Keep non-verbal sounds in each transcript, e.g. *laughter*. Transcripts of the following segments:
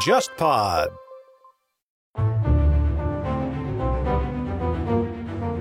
JustPod。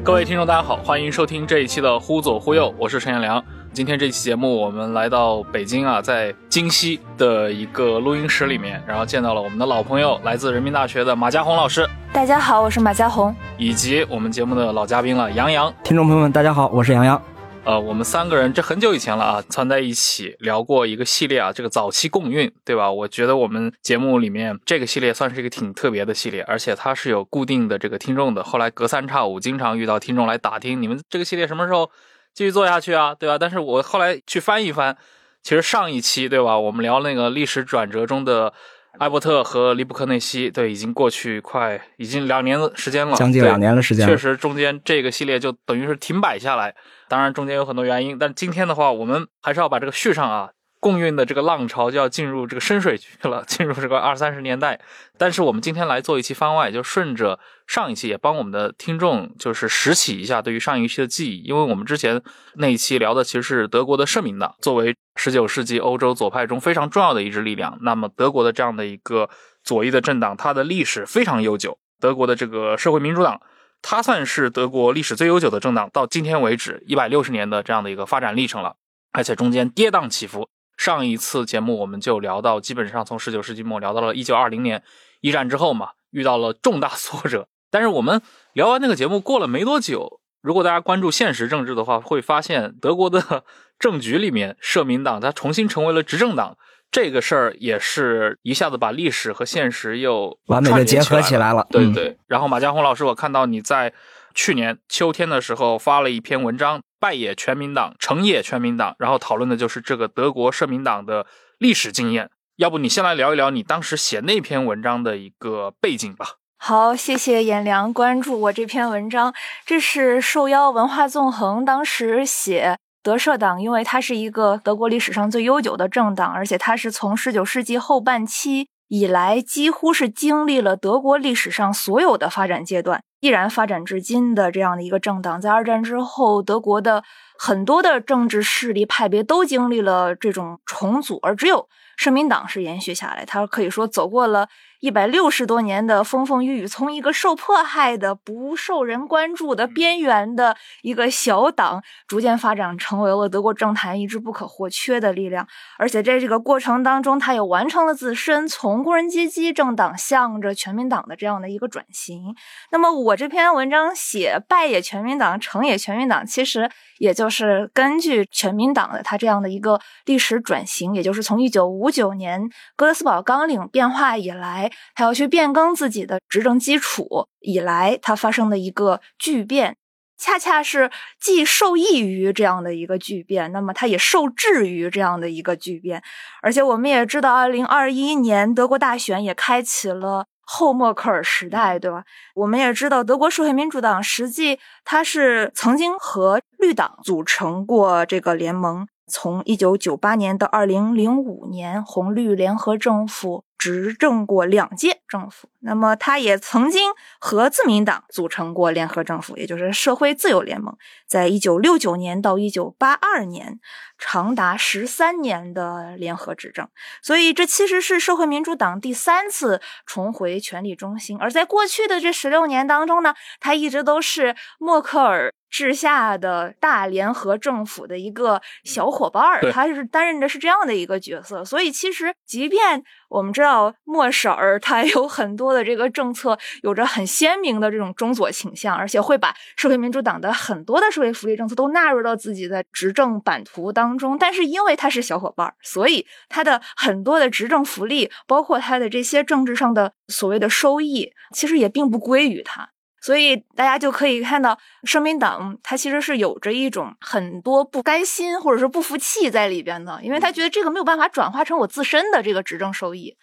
各位听众，大家好，欢迎收听这一期的《忽左忽右》，我是陈彦良。今天这期节目，我们来到北京啊，在京西的一个录音室里面，然后见到了我们的老朋友，来自人民大学的马家红老师，大家好，我是马家红，以及我们节目的老嘉宾了，杨洋。听众朋友们，大家好，我是杨洋。呃，我们三个人这很久以前了啊，攒在一起聊过一个系列啊，这个早期共运，对吧？我觉得我们节目里面这个系列算是一个挺特别的系列，而且它是有固定的这个听众的。后来隔三差五，经常遇到听众来打听，你们这个系列什么时候继续做下去啊？对吧？但是我后来去翻一翻，其实上一期对吧，我们聊那个历史转折中的。艾伯特和利布克内西，对，已经过去快已经两年的时间了，将近两年的时间。确实，中间这个系列就等于是停摆下来。当然，中间有很多原因，但今天的话，我们还是要把这个续上啊。共运的这个浪潮就要进入这个深水区了，*laughs* 进入这个二三十年代。但是我们今天来做一期番外，就顺着上一期也帮我们的听众就是拾起一下对于上一期的记忆，因为我们之前那一期聊的其实是德国的社民党，作为十九世纪欧洲左派中非常重要的一支力量。那么德国的这样的一个左翼的政党，它的历史非常悠久。德国的这个社会民主党，它算是德国历史最悠久的政党，到今天为止一百六十年的这样的一个发展历程了，而且中间跌宕起伏。上一次节目我们就聊到，基本上从十九世纪末聊到了一九二零年一战之后嘛，遇到了重大挫折。*laughs* 但是我们聊完那个节目过了没多久，如果大家关注现实政治的话，会发现德国的政局里面，社民党它重新成为了执政党，这个事儿也是一下子把历史和现实又完美的结合起来了。对对。然后马家红老师，我看到你在去年秋天的时候发了一篇文章。败也全民党，成也全民党，然后讨论的就是这个德国社民党的历史经验。要不你先来聊一聊你当时写那篇文章的一个背景吧。好，谢谢颜良关注我这篇文章。这是受邀文化纵横当时写德社党，因为它是一个德国历史上最悠久的政党，而且它是从十九世纪后半期以来，几乎是经历了德国历史上所有的发展阶段。依然发展至今的这样的一个政党，在二战之后，德国的很多的政治势力派别都经历了这种重组，而只有社民党是延续下来。他可以说走过了。一百六十多年的风风雨雨，从一个受迫害的、不受人关注的边缘的一个小党，逐渐发展成为了德国政坛一支不可或缺的力量。而且在这个过程当中，他也完成了自身从工人阶级政党向着全民党的这样的一个转型。那么，我这篇文章写败也全民党，成也全民党，其实也就是根据全民党的他这样的一个历史转型，也就是从一九五九年哥德斯堡纲领变化以来。他要去变更自己的执政基础以来，他发生的一个巨变，恰恰是既受益于这样的一个巨变，那么他也受制于这样的一个巨变。而且我们也知道，二零二一年德国大选也开启了后默克尔时代，对吧？我们也知道，德国社会民主党实际它是曾经和绿党组成过这个联盟，从一九九八年到二零零五年，红绿联合政府。执政过两届政府，那么他也曾经和自民党组成过联合政府，也就是社会自由联盟，在一九六九年到一九八二年，长达十三年的联合执政。所以这其实是社会民主党第三次重回权力中心。而在过去的这十六年当中呢，他一直都是默克尔。治下的大联合政府的一个小伙伴儿，他是担任的是这样的一个角色。所以，其实即便我们知道莫婶儿他有很多的这个政策，有着很鲜明的这种中左倾向，而且会把社会民主党的很多的社会福利政策都纳入到自己的执政版图当中。但是，因为他是小伙伴儿，所以他的很多的执政福利，包括他的这些政治上的所谓的收益，其实也并不归于他。所以大家就可以看到，社民党他其实是有着一种很多不甘心或者是不服气在里边的，因为他觉得这个没有办法转化成我自身的这个执政收益。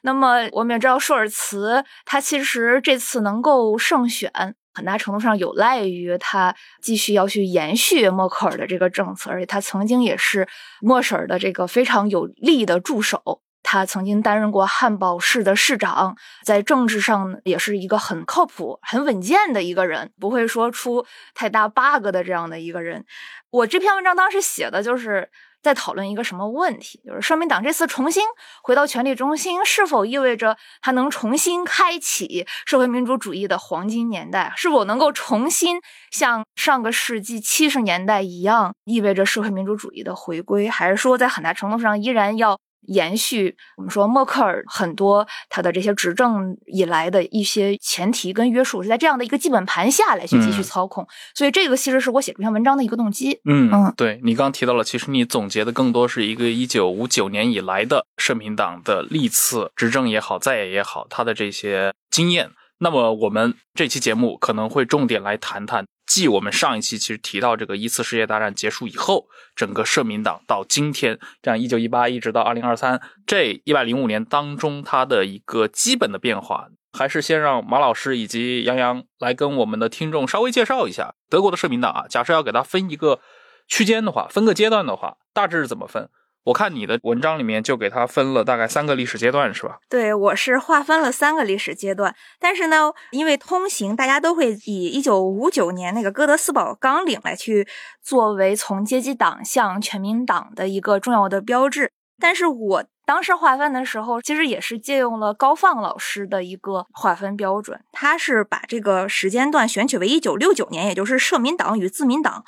那么我们也知道，舒尔茨他其实这次能够胜选，很大程度上有赖于他继续要去延续默克尔的这个政策，而且他曾经也是默婶儿的这个非常有力的助手。他曾经担任过汉堡市的市长，在政治上也是一个很靠谱、很稳健的一个人，不会说出太大 bug 的这样的一个人。我这篇文章当时写的就是在讨论一个什么问题，就是社民党这次重新回到权力中心，是否意味着它能重新开启社会民主主义的黄金年代？是否能够重新像上个世纪七十年代一样，意味着社会民主主义的回归？还是说在很大程度上依然要？延续我们说默克尔很多他的这些执政以来的一些前提跟约束是在这样的一个基本盘下来去继续操控，所以这个其实是我写这篇文章的一个动机。嗯嗯，对你刚提到了，其实你总结的更多是一个一九五九年以来的社民党的历次执政也好，在野也好，他的这些经验。那么我们这期节目可能会重点来谈谈。继我们上一期其实提到这个一次世界大战结束以后，整个社民党到今天这样一九一八一直到二零二三这一百零五年当中，它的一个基本的变化，还是先让马老师以及杨洋来跟我们的听众稍微介绍一下德国的社民党啊。假设要给它分一个区间的话，分个阶段的话，大致是怎么分？我看你的文章里面就给它分了大概三个历史阶段，是吧？对，我是划分了三个历史阶段。但是呢，因为通行，大家都会以一九五九年那个哥德斯堡纲领来去作为从阶级党向全民党的一个重要的标志。但是我当时划分的时候，其实也是借用了高放老师的一个划分标准，他是把这个时间段选取为一九六九年，也就是社民党与自民党。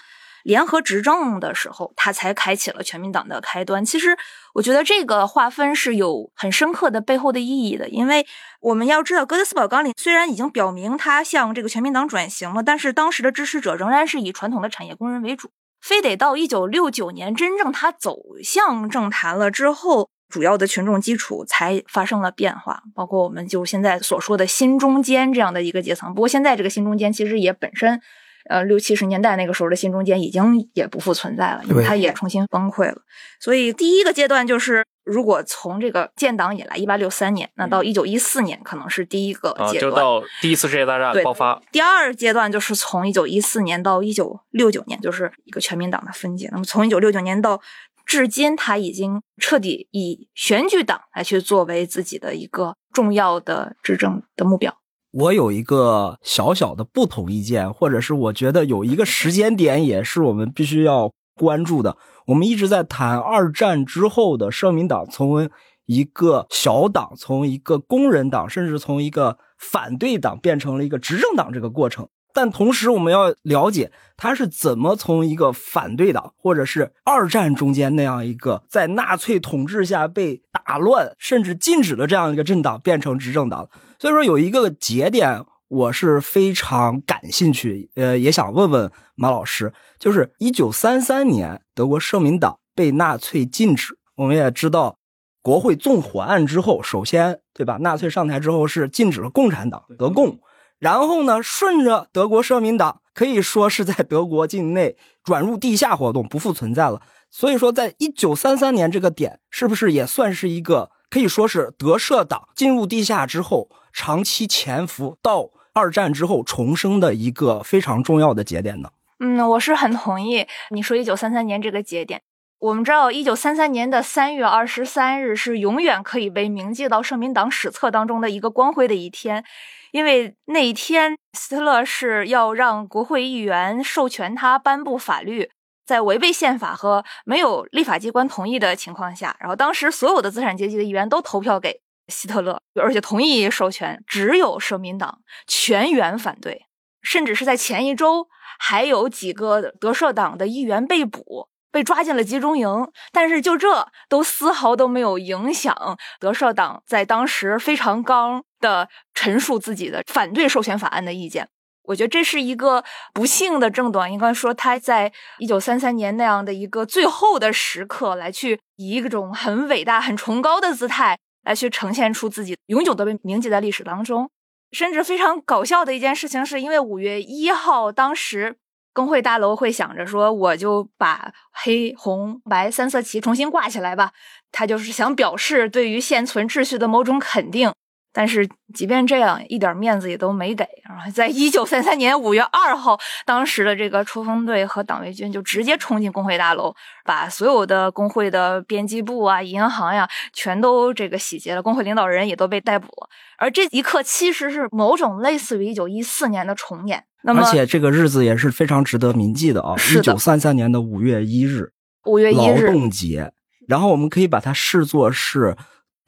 联合执政的时候，他才开启了全民党的开端。其实，我觉得这个划分是有很深刻的背后的意义的，因为我们要知道，哥德斯堡纲领虽然已经表明他向这个全民党转型了，但是当时的支持者仍然是以传统的产业工人为主。非得到一九六九年，真正他走向政坛了之后，主要的群众基础才发生了变化，包括我们就现在所说的新中间这样的一个阶层。不过现在这个新中间其实也本身。呃，六七十年代那个时候的新中间已经也不复存在了，因为它也重新崩溃了。所以第一个阶段就是，如果从这个建党以来，一八六三年，那到一九一四年可能是第一个阶段，就到第一次世界大战爆发。第二阶段就是从一九一四年到一九六九年，就是一个全民党的分解。那么从一九六九年到至今，他已经彻底以选举党来去作为自己的一个重要的执政的目标。我有一个小小的不同意见，或者是我觉得有一个时间点也是我们必须要关注的。我们一直在谈二战之后的社民党从一个小党，从一个工人党，甚至从一个反对党变成了一个执政党这个过程。但同时，我们要了解他是怎么从一个反对党，或者是二战中间那样一个在纳粹统治下被打乱甚至禁止了这样一个政党，变成执政党。所以说有一个节点，我是非常感兴趣，呃，也想问问马老师，就是一九三三年德国社民党被纳粹禁止。我们也知道，国会纵火案之后，首先对吧？纳粹上台之后是禁止了共产党德共，然后呢，顺着德国社民党可以说是在德国境内转入地下活动，不复存在了。所以说，在一九三三年这个点，是不是也算是一个可以说是德社党进入地下之后？长期潜伏到二战之后重生的一个非常重要的节点呢？嗯，我是很同意你说一九三三年这个节点。我们知道，一九三三年的三月二十三日是永远可以被铭记到社民党史册当中的一个光辉的一天，因为那一天希特勒是要让国会议员授权他颁布法律，在违背宪法和没有立法机关同意的情况下，然后当时所有的资产阶级的议员都投票给。希特勒，而且同意授权，只有社民党全员反对，甚至是在前一周，还有几个德社党的议员被捕，被抓进了集中营。但是就这都丝毫都没有影响德社党在当时非常刚的陈述自己的反对授权法案的意见。我觉得这是一个不幸的政党，应该说他在一九三三年那样的一个最后的时刻，来去以一种很伟大、很崇高的姿态。来去呈现出自己永久的被铭记在历史当中，甚至非常搞笑的一件事情，是因为五月一号当时工会大楼会想着说，我就把黑红白三色旗重新挂起来吧，他就是想表示对于现存秩序的某种肯定。但是，即便这样，一点面子也都没给。然后，在一九三三年五月二号，当时的这个冲锋队和党卫军就直接冲进工会大楼，把所有的工会的编辑部啊、银行呀，全都这个洗劫了。工会领导人也都被逮捕了。而这一刻，其实是某种类似于一九一四年的重演。那么，而且这个日子也是非常值得铭记的啊！一九三三年的五月一日。五月一日劳，动节，然后我们可以把它视作是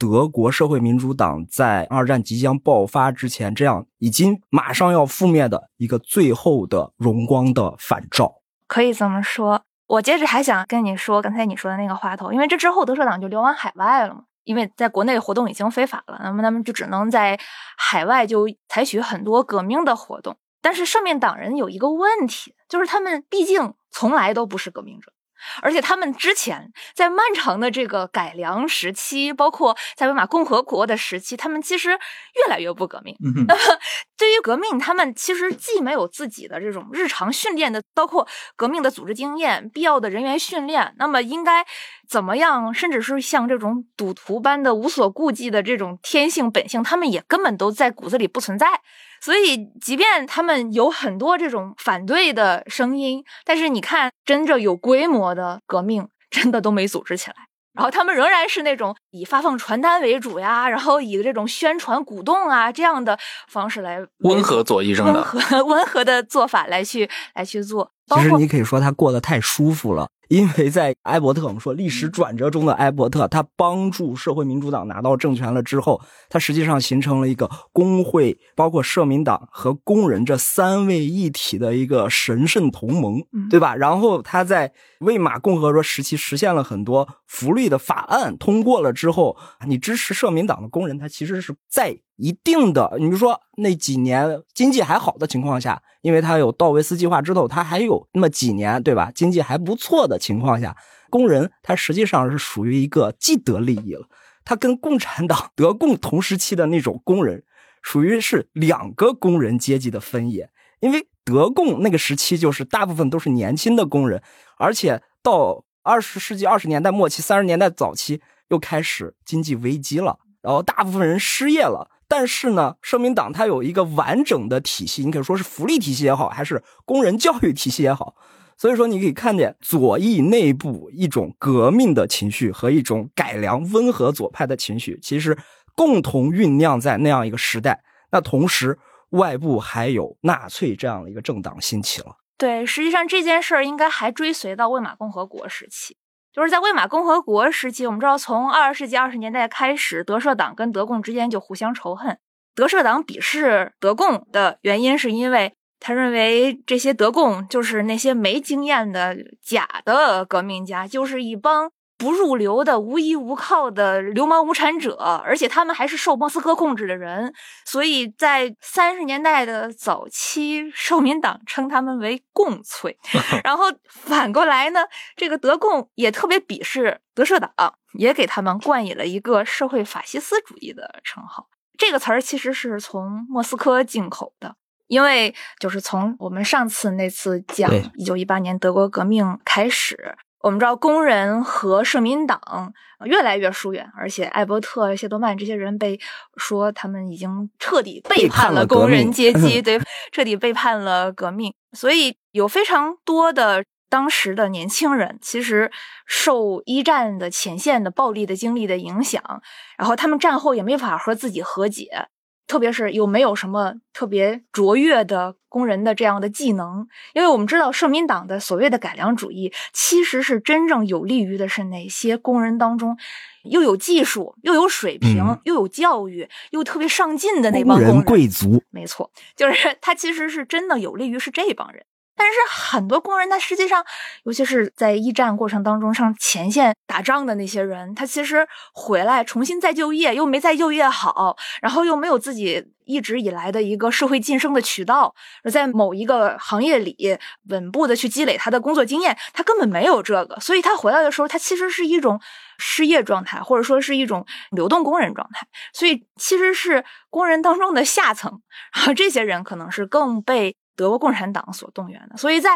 德国社会民主党在二战即将爆发之前，这样已经马上要覆灭的一个最后的荣光的反照。可以这么说。我接着还想跟你说刚才你说的那个话头，因为这之后德社党就流亡海外了嘛，因为在国内活动已经非法了，那么他们就只能在海外就采取很多革命的活动。但是社民党人有一个问题，就是他们毕竟从来都不是革命者。而且他们之前在漫长的这个改良时期，包括在维玛共和国的时期，他们其实越来越不革命。嗯那么，*laughs* 对于革命，他们其实既没有自己的这种日常训练的，包括革命的组织经验、必要的人员训练，那么应该怎么样，甚至是像这种赌徒般的无所顾忌的这种天性本性，他们也根本都在骨子里不存在。所以，即便他们有很多这种反对的声音，但是你看，真正有规模的革命，真的都没组织起来。然后他们仍然是那种以发放传单为主呀，然后以这种宣传、鼓动啊这样的方式来温和左翼政温。和 *laughs* 温和的做法来去来去做。其实你可以说他过得太舒服了，因为在埃伯特，我们说历史转折中的埃伯特，他帮助社会民主党拿到政权了之后，他实际上形成了一个工会，包括社民党和工人这三位一体的一个神圣同盟，嗯对吧？然后他在魏玛共和国时期实现了很多福利的法案通过了之后，你支持社民党的工人，他其实是在一定的，你比如说那几年经济还好的情况下，因为他有道维斯计划之后，他还有那么几年，对吧？经济还不错的情况下，工人他实际上是属于一个既得利益了。他跟共产党、德共同时期的那种工人，属于是两个工人阶级的分野。因为德共那个时期就是大部分都是年轻的工人，而且到二十世纪二十年代末期、三十年代早期又开始经济危机了，然后大部分人失业了。但是呢，社民党它有一个完整的体系，你可以说是福利体系也好，还是工人教育体系也好。所以说，你可以看见左翼内部一种革命的情绪和一种改良温和左派的情绪，其实共同酝酿在那样一个时代。那同时，外部还有纳粹这样的一个政党兴起了。对，实际上这件事儿应该还追随到魏玛共和国时期。就是在魏玛共和国时期，我们知道从二十世纪二十年代开始，德社党跟德共之间就互相仇恨。德社党鄙视德共的原因，是因为他认为这些德共就是那些没经验的假的革命家，就是一帮不入流的无依无靠的流氓无产者，而且他们还是受莫斯科控制的人，所以在三十年代的早期，社民党称他们为共粹，*laughs* 然后反过来呢，这个德共也特别鄙视德社党，也给他们冠以了一个社会法西斯主义的称号。这个词儿其实是从莫斯科进口的。因为就是从我们上次那次讲一九一八年德国革命开始，我们知道工人和社民党呃越来越疏远，而且艾伯特、谢多曼这些人被说他们已经彻底背背叛叛了工人阶级，*laughs* 对，彻底背叛了革命。所以有非常多的当时的年轻人，其实受一战的前线的暴力的经历的影响，然后他们战后也没法和自己和解。特别是有没有什么特别卓越的工人的这样的技能，因为我们知道社民党的所谓的改良主义，其实是真正有利于的是哪些工人当中又有技术、又有水平、嗯又有教育、又特别上进的那工人帮工人。贵族，没错，就是他其实是真的有利于是这帮人。但是很多工人，他实际上，尤其是在一战过程当中上前线打仗的那些人，他其实回来重新再就业，又没再就业好，然后又没有自己一直以来的一个社会晋升的渠道，在某一个行业里稳步的去积累他的工作经验，他根本没有这个，所以他回来的时候，他其实是一种失业状态，或者说是一种流动工人状态，所以其实是工人当中的下层，然后这些人可能是更被。德国共产党所动员的，所以在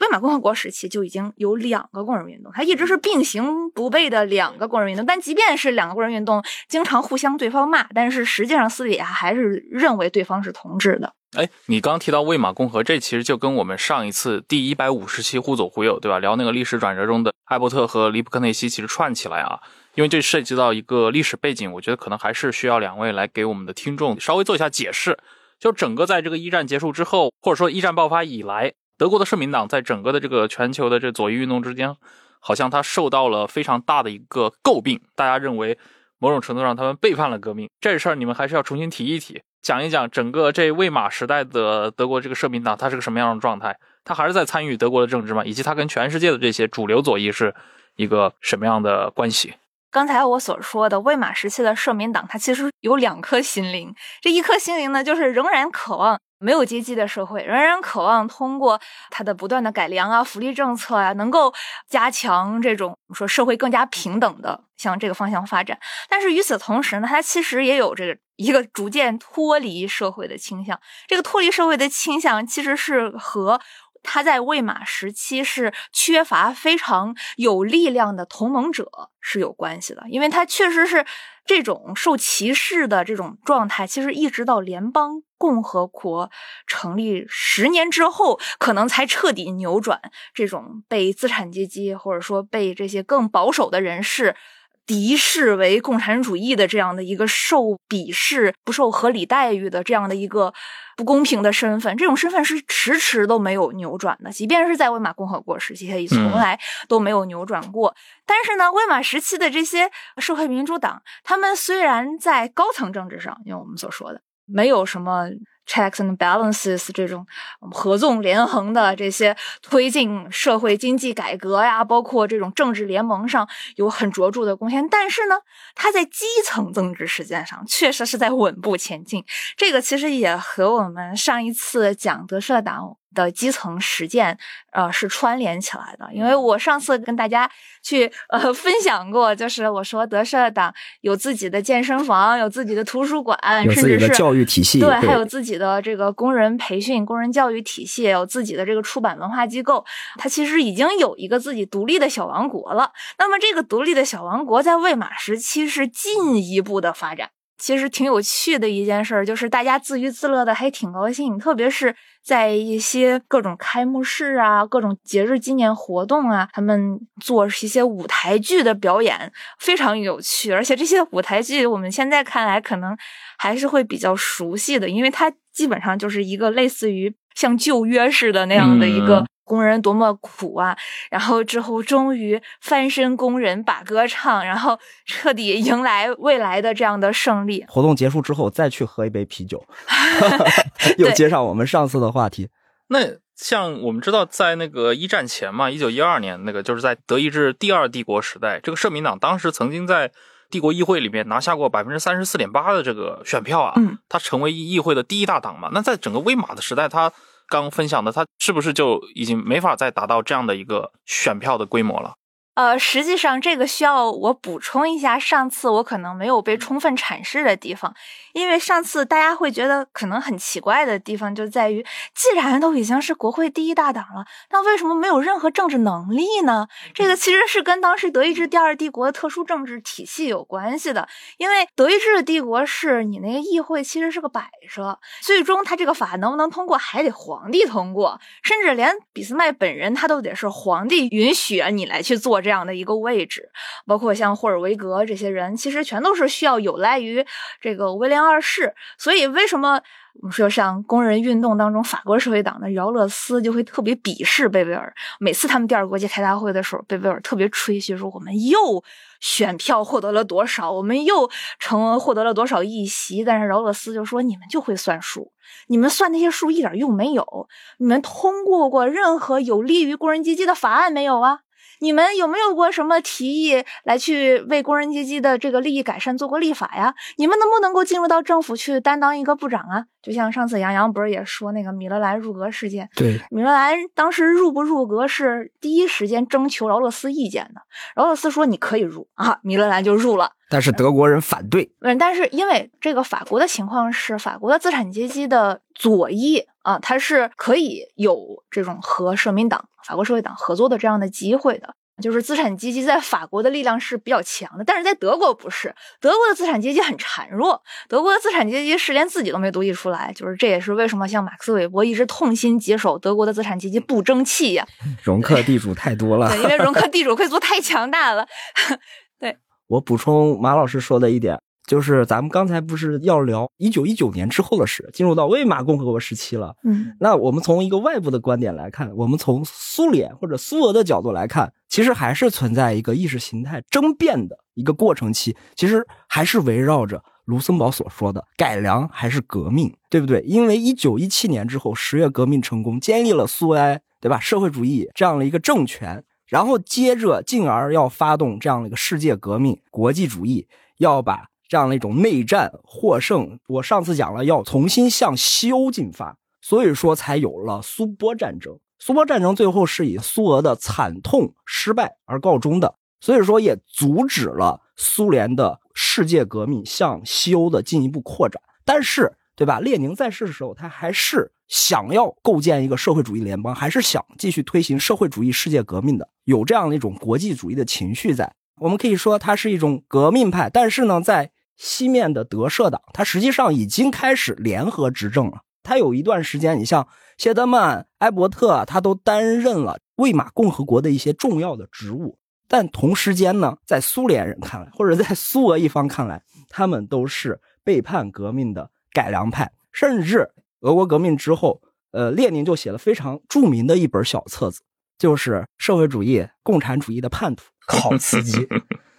魏玛共和国时期就已经有两个工人运动，它一直是并行不悖的两个工人运动。但即便是两个工人运动，经常互相对方骂，但是实际上私底下还是认为对方是同志的。哎，你刚提到魏玛共和，这其实就跟我们上一次第一百五十期忽左忽右，对吧？聊那个历史转折中的艾伯特和黎普克内西，其实串起来啊，因为这涉及到一个历史背景，我觉得可能还是需要两位来给我们的听众稍微做一下解释。就整个在这个一战结束之后，或者说一战爆发以来，德国的社民党在整个的这个全球的这左翼运动之间好像他受到了非常大的一个诟病，大家认为某种程度上他们背叛了革命。这事儿你们还是要重新提一提，讲一讲整个这魏玛时代的德国这个社民党它是个什么样的状态，他还是在参与德国的政治吗？以及他跟全世界的这些主流左翼是一个什么样的关系？刚才我所说的魏玛时期的社民党，它其实有两颗心灵。这一颗心灵呢，就是仍然渴望没有阶级的社会，仍然渴望通过它的不断的改良啊、福利政策啊，能够加强这种说社会更加平等的向这个方向发展。但是与此同时呢，它其实也有这个一个逐渐脱离社会的倾向。这个脱离社会的倾向，其实是和他在魏玛时期是缺乏非常有力量的同盟者是有关系的，因为他确实是这种受歧视的这种状态，其实一直到联邦共和国成立十年之后，可能才彻底扭转这种被资产阶级或者说被这些更保守的人士。敌视为共产主义的这样的一个受鄙视、不受合理待遇的这样的一个不公平的身份，这种身份是迟迟都没有扭转的。即便是在魏玛共和国时期，也从来都没有扭转过。但是呢，魏玛时期的这些社会民主党，他们虽然在高层政治上，因为我们所说的没有什么。Checks and balances 这种合纵连横的这些推进社会经济改革呀，包括这种政治联盟上有很卓著的贡献，但是呢，它在基层政治实践上确实是在稳步前进。这个其实也和我们上一次讲德社党。的基层实践，呃，是串联起来的。因为我上次跟大家去呃分享过，就是我说德社党有自己的健身房，有自己的图书馆，甚至是教育体系，对，还有自己的这个工人培训、工人教育体系，有自己的这个出版文化机构。它其实已经有一个自己独立的小王国了。那么，这个独立的小王国在魏玛时期是进一步的发展。其实挺有趣的一件事儿，就是大家自娱自乐的还挺高兴，特别是在一些各种开幕式啊、各种节日纪念活动啊，他们做一些舞台剧的表演，非常有趣。而且这些舞台剧，我们现在看来可能还是会比较熟悉的，因为它基本上就是一个类似于像旧约似的那样的一个。工人多么苦啊！然后之后终于翻身，工人把歌唱，然后彻底迎来未来的这样的胜利。活动结束之后，再去喝一杯啤酒，*laughs* 又接上我们上次的话题。那像我们知道，在那个一战前嘛，一九一二年那个就是在德意志第二帝国时代，这个社民党当时曾经在帝国议会里面拿下过百分之三十四点八的这个选票啊，嗯，它成为议会的第一大党嘛。那在整个威玛的时代，它刚分享的，他是不是就已经没法再达到这样的一个选票的规模了？呃，实际上这个需要我补充一下，上次我可能没有被充分阐释的地方，因为上次大家会觉得可能很奇怪的地方就在于，既然都已经是国会第一大党了，那为什么没有任何政治能力呢？这个其实是跟当时德意志第二帝国的特殊政治体系有关系的，因为德意志帝国是你那个议会其实是个摆设，最终他这个法能不能通过还得皇帝通过，甚至连俾斯麦本人他都得是皇帝允许你来去做。这这样的一个位置，包括像霍尔维格这些人，其实全都是需要有赖于这个威廉二世。所以，为什么我们说像工人运动当中，法国社会党的饶勒斯就会特别鄙视贝维尔？每次他们第二国际开大会的时候，贝维尔特别吹嘘说：“我们又选票获得了多少，我们又成获得了多少议席。”但是饶勒斯就说：“你们就会算数，你们算那些数一点用没有。你们通过过任何有利于工人阶级的法案没有啊？”你们有没有过什么提议来去为工人阶级的这个利益改善做过立法呀？你们能不能够进入到政府去担当一个部长啊？就像上次杨洋不是也说那个米勒兰入阁事件？对，米勒兰当时入不入阁是第一时间征求劳洛斯意见的。劳洛斯说你可以入啊，米勒兰就入了。但是德国人反对。嗯，但是因为这个法国的情况是，法国的资产阶级的左翼啊，它是可以有这种和社民党。法国社会党合作的这样的机会的，就是资产阶级在法国的力量是比较强的，但是在德国不是，德国的资产阶级很孱弱，德国的资产阶级是连自己都没独立出来，就是这也是为什么像马克思韦伯一直痛心疾首，德国的资产阶级不争气呀，*laughs* 容克地主太多了，对，因为容克地主贵族太强大了。*laughs* 对我补充马老师说的一点。就是咱们刚才不是要聊一九一九年之后的事，进入到魏玛共和国时期了。嗯那我们从一个外部的观点来看，我们从苏联或者苏俄的角度来看，其实还是存在一个意识形态争辩的一个过程期，其实还是围绕着卢森堡所说的改良还是革命，对不对？因为一九一七年之后，十月革命成功，建立了苏维埃，对吧？社会主义这样的一个政权，然后接着进而要发动这样的一个世界革命，国际主义要把这样的一种内战获胜。我上次讲了，要重新向西欧进发，所以说才有了苏波战争。苏波战争最后是以苏俄的惨痛失败而告终的，所以说也阻止了苏联的世界革命向西欧的进一步扩展。但是，对吧？列宁在世的时候，他还是想要构建一个社会主义联邦，还是想继续推行社会主义世界革命的，有这样的一种国际主义的情绪在。我们可以说它是一种革命派，但是呢，在西面的德社党，它实际上已经开始联合执政了。它有一段时间，你像谢德曼、埃伯特，他都担任了魏玛共和国的一些重要的职务。但同时间呢，在苏联人看来，或者在苏俄一方看来，他们都是背叛革命的改良派。甚至俄国革命之后，呃，列宁就写了非常著名的一本小册子，就是《社会主义共产主义的叛徒 *laughs* 考茨基 *laughs*》。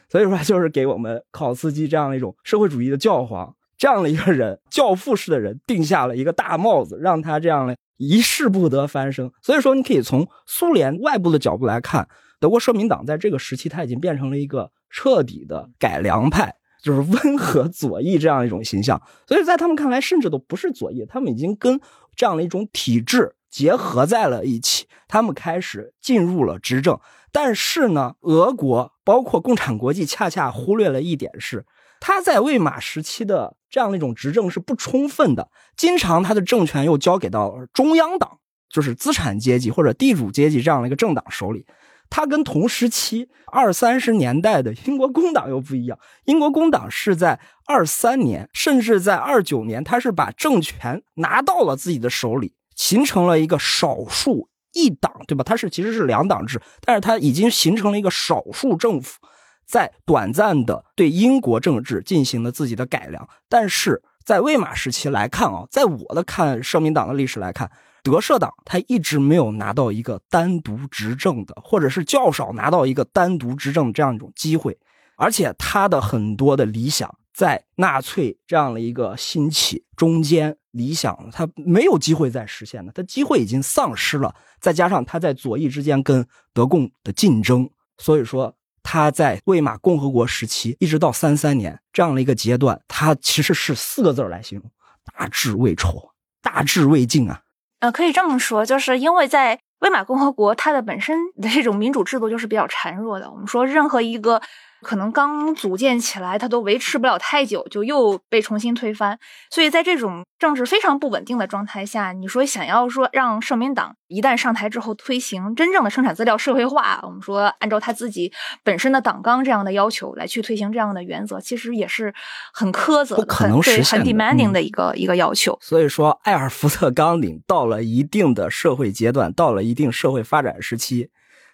所以说，就是给我们考茨基这样的一种社会主义的教皇，这样的一个人，教父式的人，定下了一个大帽子，让他这样的一世不得翻身。所以说，你可以从苏联外部的角度来看，德国社民党在这个时期，它已经变成了一个彻底的改良派，就是温和左翼这样一种形象。所以在他们看来，甚至都不是左翼，他们已经跟这样的一种体制结合在了一起，他们开始进入了执政。但是呢，俄国包括共产国际恰恰忽略了一点是，他在魏玛时期的这样的一种执政是不充分的，经常他的政权又交给到中央党，就是资产阶级或者地主阶级这样的一个政党手里。他跟同时期二三十年代的英国工党又不一样，英国工党是在二三年，甚至在二九年，他是把政权拿到了自己的手里，形成了一个少数。一党对吧？它是其实是两党制，但是它已经形成了一个少数政府，在短暂的对英国政治进行了自己的改良。但是在魏玛时期来看啊，在我的看社民党的历史来看，德社党他一直没有拿到一个单独执政的，或者是较少拿到一个单独执政这样一种机会，而且他的很多的理想在纳粹这样的一个兴起中间。理想，他没有机会再实现的，他机会已经丧失了。再加上他在左翼之间跟德共的竞争，所以说他在魏玛共和国时期一直到三三年这样的一个阶段，他其实是四个字来形容：大志未酬，大志未尽啊。呃，可以这么说，就是因为在魏玛共和国，它的本身的这种民主制度就是比较孱弱的。我们说，任何一个。可能刚组建起来，它都维持不了太久，就又被重新推翻。所以在这种政治非常不稳定的状态下，你说想要说让社民党一旦上台之后推行真正的生产资料社会化，我们说按照他自己本身的党纲这样的要求来去推行这样的原则，其实也是很苛责、不可能实现、很 demanding 的一个、一个要求。所以说，艾尔福特纲领到了一定的社会阶段，到了一定社会发展时期。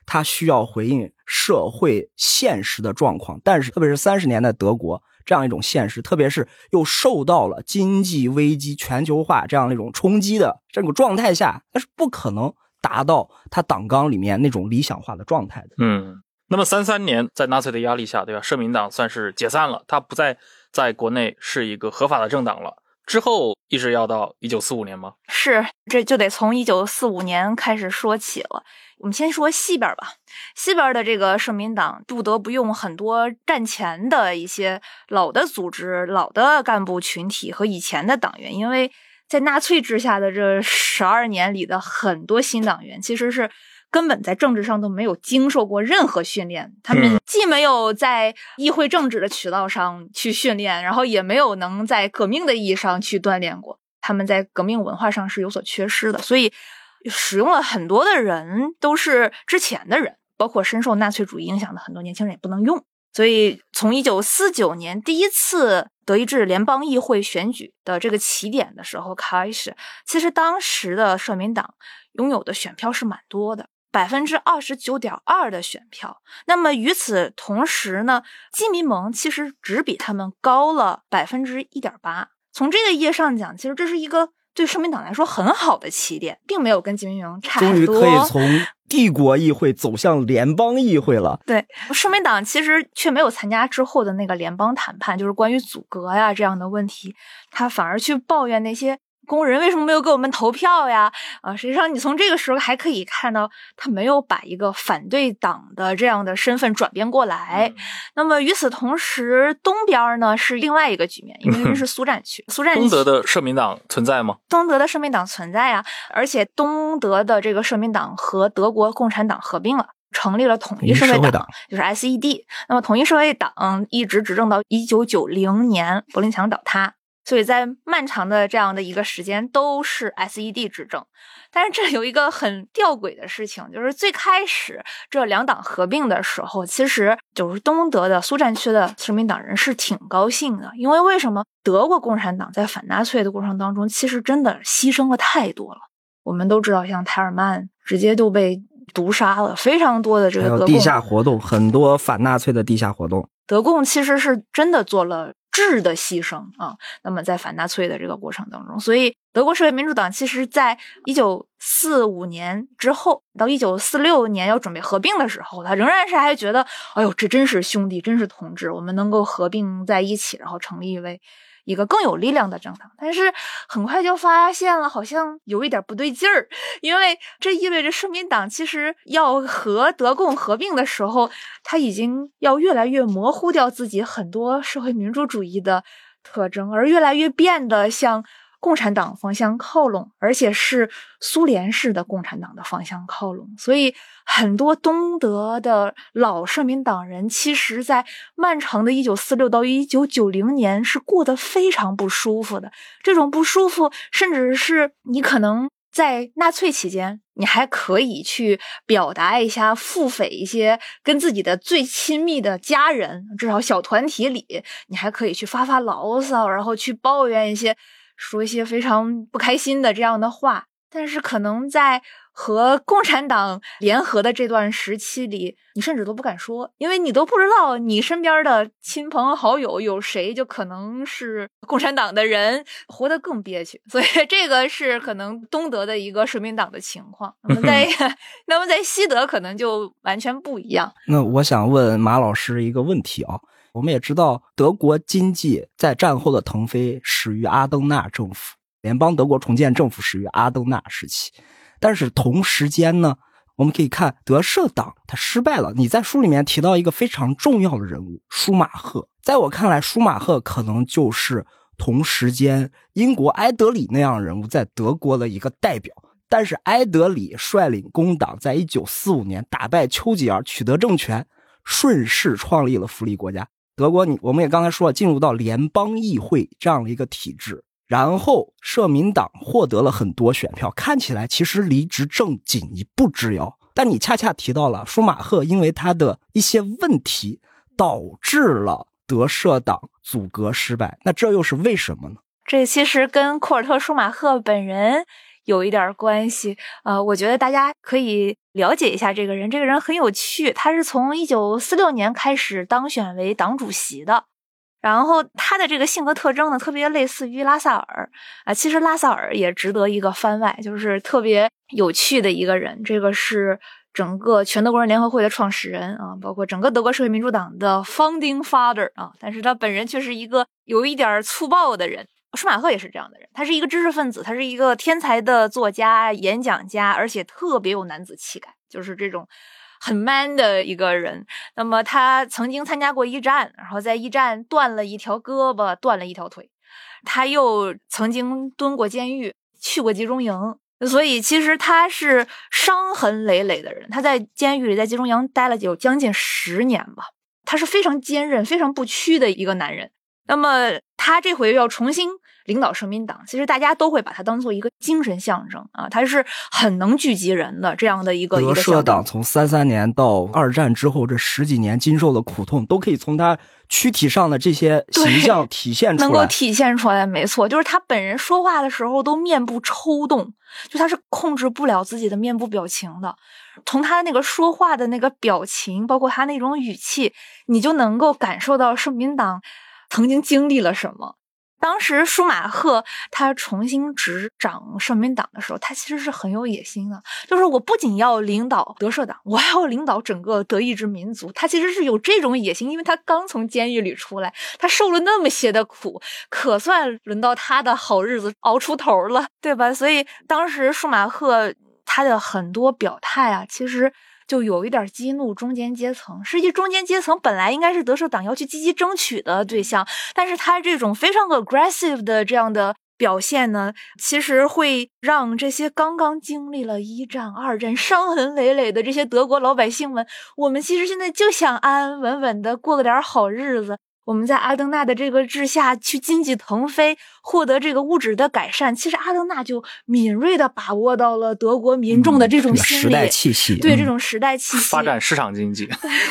它需要回应社会现实的状况，但是特别是三十年代德国这样一种现实，特别是又受到了经济危机、全球化这样一种冲击的这个状态下，那是不可能达到他党纲里面那种理想化的状态的。嗯，那么三三年在纳粹的压力下，对吧？社民党算是解散了，它不再在国内是一个合法的政党了。之后一直要到一九四五年吗？是，这就得从一九四五年开始说起了。我们先说西边吧，西边的这个社民党不得不用很多战前的一些老的组织、老的干部群体和以前的党员，因为在纳粹之下的这十二年里的很多新党员其实是。根本在政治上都没有经受过任何训练，他们既没有在议会政治的渠道上去训练，然后也没有能在革命的意义上去锻炼过。他们在革命文化上是有所缺失的，所以使用了很多的人都是之前的人，包括深受纳粹主义影响的很多年轻人也不能用。所以从一九四九年第一次德意志联邦议会选举的这个起点的时候开始，其实当时的社民党拥有的选票是蛮多的。百分之二十九点二的选票。那么与此同时呢，基民盟其实只比他们高了百分之一点八。从这个意义上讲，其实这是一个对社民党来说很好的起点，并没有跟基民盟差终于很多。可以从帝国议会走向联邦议会了。对，社民党其实却没有参加之后的那个联邦谈判，就是关于阻隔呀这样的问题，他反而去抱怨那些工人为什么没有给我们投票呀？啊，实际上你从这个时候还可以看到，他没有把一个反对党的这样的身份转变过来。那么与此同时，东边呢是另外一个局面，因为这是 *laughs* 苏战区，苏战区东德的社民党存在吗？东德的社民党存在呀，而且东德的这个社民党和德国共产党合并了。成立了统一社会党，社会党就是 SED。那么统一社会党一直执政到一九九零年柏林墙倒塌，所以在漫长的这样的一个时间都是 SED 执政。但是这有一个很吊诡的事情，就是最开始这两党合并的时候，其实就是东德的苏战区的社民党人是挺高兴的，因为为什么德国共产党在反纳粹的过程当中，其实真的牺牲了太多了。我们都知道，像泰尔曼直接就被毒杀了，非常多的这个地下活动，很多反纳粹的地下活动。德共其实是真的做了质的牺牲啊。那么在反纳粹的这个过程当中，所以德国社会民主党其实在一九四五年之后到一九四六年要准备合并的时候，他仍然是还觉得，哎呦，这真是兄弟，真是同志，我们能够合并在一起，然后成立一位。一个更有力量的政党，但是很快就发现了，好像有一点不对劲儿，因为这意味着社民党其实要和德共合并的时候，他已经要越来越模糊掉自己很多社会民主主义的特征，而越来越变得像共产党方向靠拢，而且是苏联式的共产党的方向靠拢。所以，很多东德的老社民党人，其实在漫长的1946到1990年是过得非常不舒服的。这种不舒服，甚至是你可能在纳粹期间，你还可以去表达一下、腹诽一些跟自己的最亲密的家人，至少小团体里，你还可以去发发牢骚，然后去抱怨一些。说一些非常不开心的这样的话，但是可能在和共产党联合的这段时期里，你甚至都不敢说，因为你都不知道你身边的亲朋好友有谁就可能是共产党的人，活得更憋屈。所以 *laughs* 这个是可能东德的一个社民党的情况。那么在 *laughs* *laughs* 那么在西德可能就完全不一样。那我想问马老师一个问题啊，我们也知道德国经济在战后的腾飞始于阿登纳政府，联邦德国重建政府始于阿登纳时期，但是同时间呢，我们可以看德社党它失败了。你在书里面提到一个非常重要的人物舒马赫，在我看来，舒马赫可能就是同时间英国埃德里那样人物在德国的一个代表。但是埃德里率领工党在一九四五年打败丘吉尔，取得政权，顺势创立了福利国家。德国，你我们也刚才说了，进入到联邦议会这样的一个体制，然后社民党获得了很多选票，看起来其实离执政仅一步之遥。但你恰恰提到了舒马赫，因为他的一些问题，导致了德社党阻隔失败。那这又是为什么呢？这其实跟库尔特·舒马赫本人有一点关系。呃，我觉得大家可以了解一下这个人。这个人很有趣，他是从一九四六年开始当选为党主席的。然后他的这个性格特征呢，特别类似于拉萨尔啊。其实拉萨尔也值得一个番外，就是特别有趣的一个人。这个是整个全德国人联合会的创始人啊，包括整个德国社会民主党的 founding father 啊。但是他本人却是一个有一点粗暴的人。舒马赫也是这样的人，他是一个知识分子，他是一个天才的作家、演讲家，而且特别有男子气概，就是这种很 man 的一个人。那么他曾经参加过一战，然后在一战断了一条胳膊，断了一条腿。他又曾经蹲过监狱，去过集中营，所以其实他是伤痕累累的人。他在监狱里，在集中营待了有将近十年吧。他是非常坚韧、非常不屈的一个男人。那么他这回要重新领导社民党，其实大家都会把他当做一个精神象征啊，他是很能聚集人的这样的一个一德个。社党从三三年到二战之后这十几年经受的苦痛，都可以从他躯体上的这些 *laughs* 形象体现出来。能够体现出来，没错，就是他本人说话的时候都面部抽动，就他是控制不了自己的面部表情的。从他那个说话的那个表情，包括他那种语气，你就能够感受到社民党曾经经历了什么。当时舒马赫他重新执掌社民党的时候，他其实是很有野心的，就是我不仅要领导德社党，我还要领导整个德意志民族。他其实是有这种野心，因为他刚从监狱里出来，他受了那么些的苦，可算轮到他的好日子熬出头了，对吧？所以当时舒马赫他的很多表态啊，其实。就有一点激怒中间阶层。实际中间阶层本来应该是德社党要去积极争取的对象，但是他这种非常 aggressive 的这样的表现呢，其实会让这些刚刚经历了一战、二战、伤痕累累的这些德国老百姓们，我们其实现在就想安安稳稳的过个点好日子。我们在阿登纳的这个治下去经济腾飞，获得这个物质的改善。其实阿登纳就敏锐的把握到了德国民众的这种心理，时代气息，对嗯这种时代气息，发展市场经济，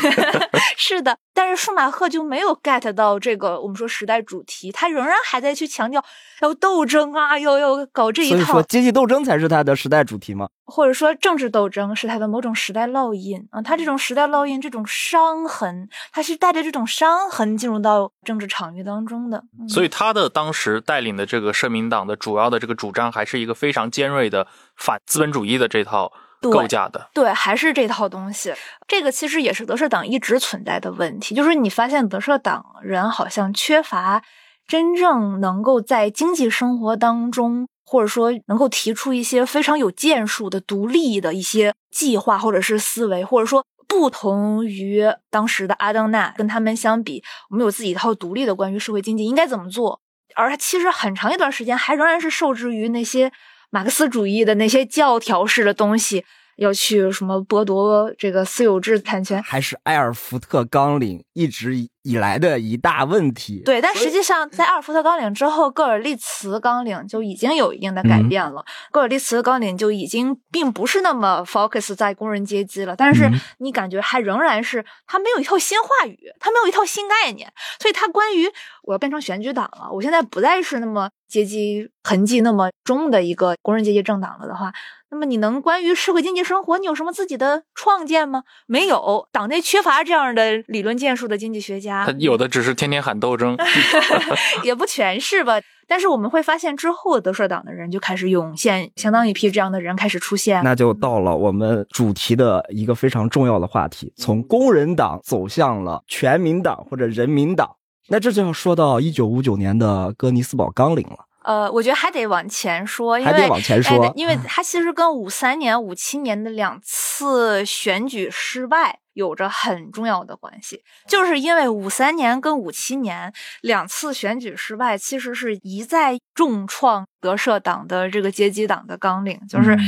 *laughs* 是的，但是舒马赫就没有 get 到这个我们说时代主题，他仍然还在去强调要斗争啊，要要搞这一套所以说，阶级斗争才是他的时代主题嘛。或者说政治斗争是他的某种时代烙印啊，他这种时代烙印，这种伤痕，他是带着这种伤痕进入到政治场域当中的。嗯、所以他的当时带领的这个社民党的主要的这个主张，还是一个非常尖锐的反资本主义的这套对构架的。对，还是这套东西。这个其实也是德社党一直存在的问题，就是你发现德社党人好像缺乏真正能够在经济生活当中，或者说能够提出一些非常有建树的、独立的一些计划或者是思维，或者说不同于当时的阿登纳，跟他们相比，我们有自己一套独立的关于社会经济应该怎么做。而其实很长一段时间还仍然是受制于那些马克思主义的那些教条式的东西，要去什么剥夺这个私有制产权。还是埃尔福特纲领一直以来的一大问题。对，但实际上在阿尔福特纲领之后，戈尔利茨纲领就已经有一定的改变了。戈尔利茨纲领就已经并不是那么 focus 在工人阶级了，但是嗯你感觉还仍然是他没有一套新话语，他没有一套新概念，所以他关于我要变成选举党了，我现在不再是那么阶级痕迹那么重的一个工人阶级政党了的话，那么你能关于社会经济生活，你有什么自己的创建吗？没有，党内缺乏这样的理论建树的经济学家。他有的只是天天喊斗争，*laughs* 也不全是吧。但是我们会发现，之后德社党的人就开始涌现，相当一批这样的人开始出现。那就到了我们主题的一个非常重要的话题，从工人党走向了全民党或者人民党。那这就要说到一九五九年的哥尼斯堡纲领了，呃，我觉得还得往前说，因为还得往前说哎因为它其实跟五三年、五七年的两次选举失败有着很重要的关系。就是因为五三年跟五七年两次选举失败，其实是一再重创德社党的这个阶级党的纲领，就是嗯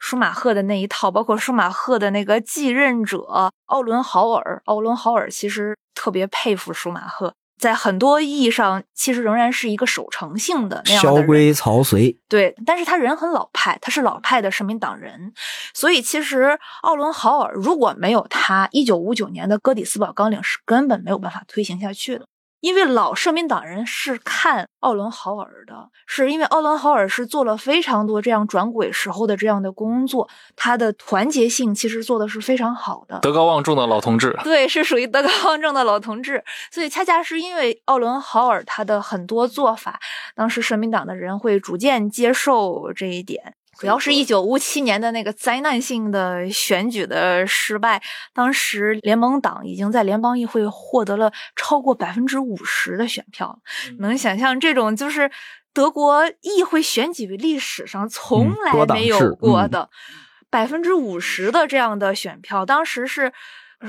舒马赫的那一套，包括舒马赫的那个继任者奥伦豪尔。奥伦豪尔其实特别佩服舒马赫。在很多意义上，其实仍然是一个守成性的那样的人。萧规曹随。对，但是他人很老派，他是老派的社民党人，所以其实奥伦豪尔如果没有他，一九五九年的哥底斯堡纲领是根本没有办法推行下去的。因为老社民党人是看奥伦豪尔的，是因为奥伦豪尔是做了非常多这样转轨时候的这样的工作，他的团结性其实做的是非常好的。德高望重的老同志。对，是属于德高望重的老同志，所以恰恰是因为奥伦豪尔他的很多做法，当时社民党的人会逐渐接受这一点。主要是一九五七年的那个灾难性的选举的失败，当时联盟党已经在联邦议会获得了超过百分之五十的选票，能想象这种就是德国议会选举历史上从来没有过的百分之五十的这样的选票，当时是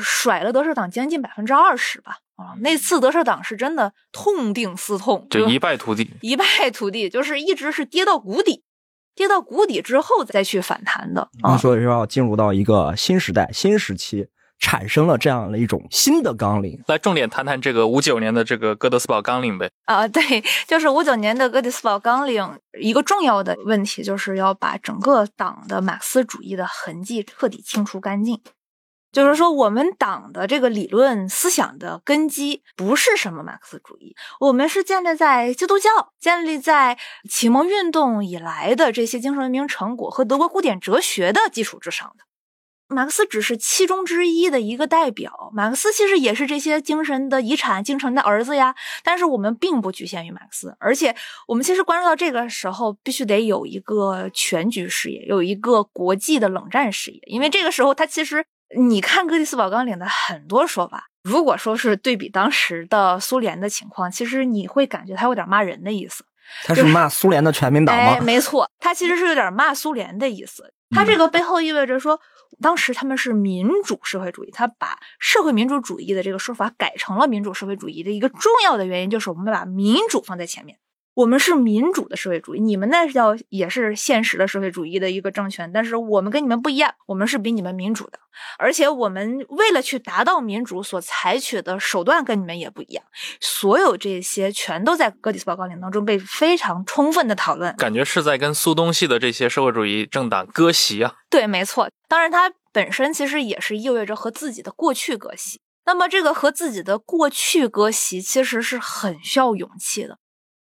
甩了德社党将近百分之二十吧。啊，那次德社党是真的痛定思痛，就一败涂地。一败涂地，就是一直是跌到谷底，跌到谷底之后再去反弹的啊。所以说要进入到一个新时代、新时期。产生了这样的一种新的纲领。来，重点谈谈这个五九年的这个哥德斯堡纲领呗。啊，对，就是五九年的哥德斯堡纲领，一个重要的问题就是要把整个党的马克思主义的痕迹彻底清除干净。就是说，我们党的这个理论思想的根基不是什么马克思主义，我们是建立在基督教、建立在启蒙运动以来的这些精神文明成果和德国古典哲学的基础之上的。马克思只是其中之一的一个代表，马克思其实也是这些精神的遗产、精神的儿子呀。但是我们并不局限于马克思，而且我们其实关注到这个时候，必须得有一个全局视野，有一个国际的冷战视野，因为这个时候它其实。你看哥德斯堡纲领的很多说法，如果说是对比当时的苏联的情况，其实你会感觉他有点骂人的意思。他是骂苏联的全民党吗？哎，没错，他其实是有点骂苏联的意思。他这个背后意味着说，当时他们是民主社会主义，他把社会民主主义的这个说法改成了民主社会主义的一个重要的原因，就是我们把民主放在前面。我们是民主的社会主义，你们那叫也是现实的社会主义的一个政权，但是我们跟你们不一样，我们是比你们民主的，而且我们为了去达到民主所采取的手段跟你们也不一样。所有这些全都在哥德斯堡纲领当中被非常充分的讨论，感觉是在跟苏东系的这些社会主义政党割席啊。对，没错，当然它本身其实也是意味着和自己的过去割席。那么这个和自己的过去割席，其实是很需要勇气的。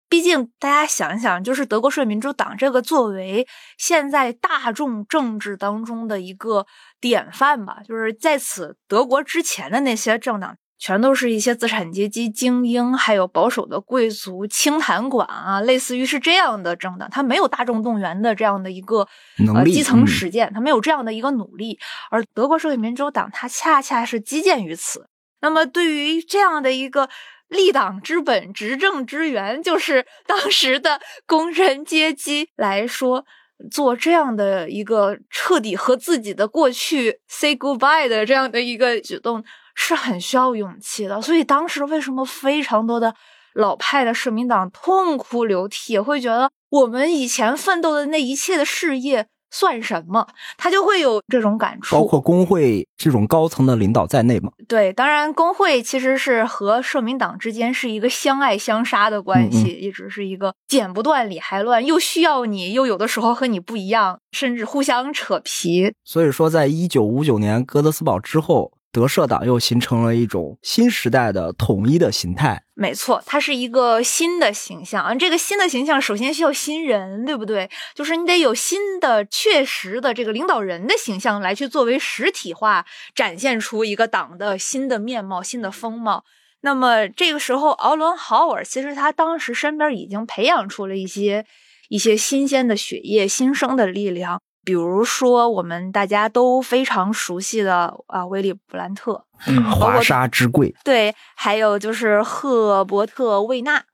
毕竟，大家想一想，就是德国社会民主党这个作为现在大众政治当中的一个典范吧，就是在此德国之前的那些政党，全都是一些资产阶级精英，还有保守的贵族、清谈馆啊，类似于是这样的政党，它没有大众动员的这样的一个呃基层实践，它没有这样的一个努力，而德国社会民主党它恰恰是基建于此。那么，对于这样的一个。立党之本、执政之源，就是当时的工人阶级来说，做这样的一个彻底和自己的过去 say goodbye 的这样的一个举动，是很需要勇气的。所以当时为什么非常多的老派的社民党痛哭流涕，会觉得我们以前奋斗的那一切的事业。算什么？他就会有这种感触，包括工会这种高层的领导在内嘛。对，当然工会其实是和社民党之间是一个相爱相杀的关系，一直是一个剪不断理还乱，又需要你，又有的时候和你不一样，甚至互相扯皮。所以说，在一九五九年哥德斯堡之后。德社党又形成了一种新时代的统一的形态。没错，它是一个新的形象啊。这个新的形象首先需要新人，对不对？就是你得有新的、确实的这个领导人的形象来去作为实体化，展现出一个党的新的面貌、新的风貌。那么这个时候，奥伦豪尔其实他当时身边已经培养出了一些一些新鲜的血液、新生的力量。比如说，我们大家都非常熟悉的啊，威利·布兰特，嗯，华沙之贵，对，还有就是赫伯特·魏纳，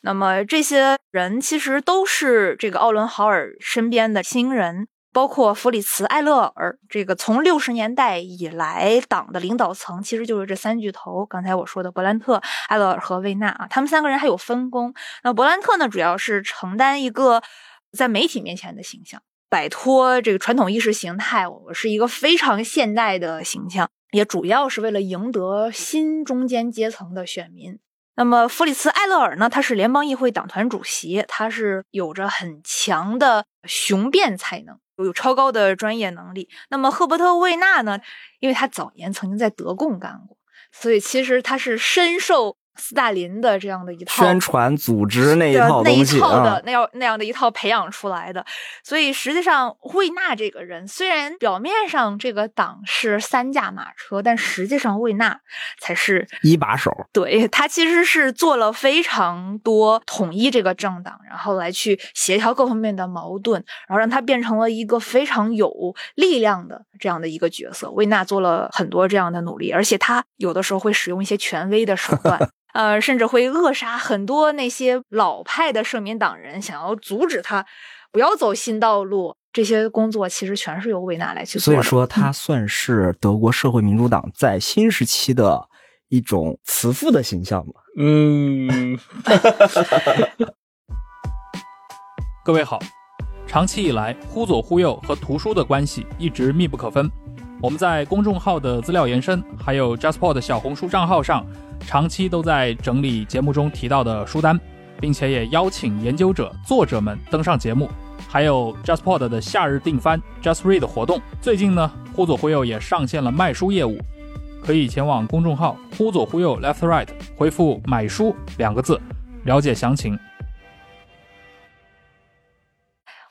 那么这些人其实都是这个奥伦豪尔身边的新人，包括弗里茨·艾勒尔，这个从六十年代以来党的领导层其实就是这三巨头，刚才我说的伯兰特、艾勒尔和魏纳啊，他们三个人还有分工。那伯兰特呢，主要是承担一个在媒体面前的形象。摆脱这个传统意识形态，我是一个非常现代的形象，也主要是为了赢得新中间阶层的选民。那么，弗里茨·艾勒尔呢？他是联邦议会党团主席，他是有着很强的雄辩才能，有超高的专业能力。那么，赫伯特·魏纳呢？因为他早年曾经在德共干过，所以其实他是深受。斯大林的这样的一套宣传组织那一套东西啊，那样那样的一套培养出来的，所以实际上魏纳这个人虽然表面上这个党是三驾马车，但实际上魏纳才是一把手。对他其实是做了非常多统一这个政党，然后来去协调各方面的矛盾，然后让他变成了一个非常有力量的这样的一个角色。魏纳做了很多这样的努力，而且他有的时候会使用一些权威的手段。*laughs* 呃，甚至会扼杀很多那些老派的社民党人，想要阻止他不要走新道路。这些工作其实全是由维纳来去做。所以说，他算是德国社会民主党在新时期的一种慈父的形象吧。嗯。*laughs* 各位好，长期以来，忽左忽右和图书的关系一直密不可分。我们在公众号的资料延伸，还有 JustPod 小红书账号上，长期都在整理节目中提到的书单，并且也邀请研究者、作者们登上节目。还有 JustPod 的夏日订番 Just Read 活动，最近呢，忽左忽右也上线了卖书业务，可以前往公众号忽左忽右 Left Right 回复“买书”两个字，了解详情。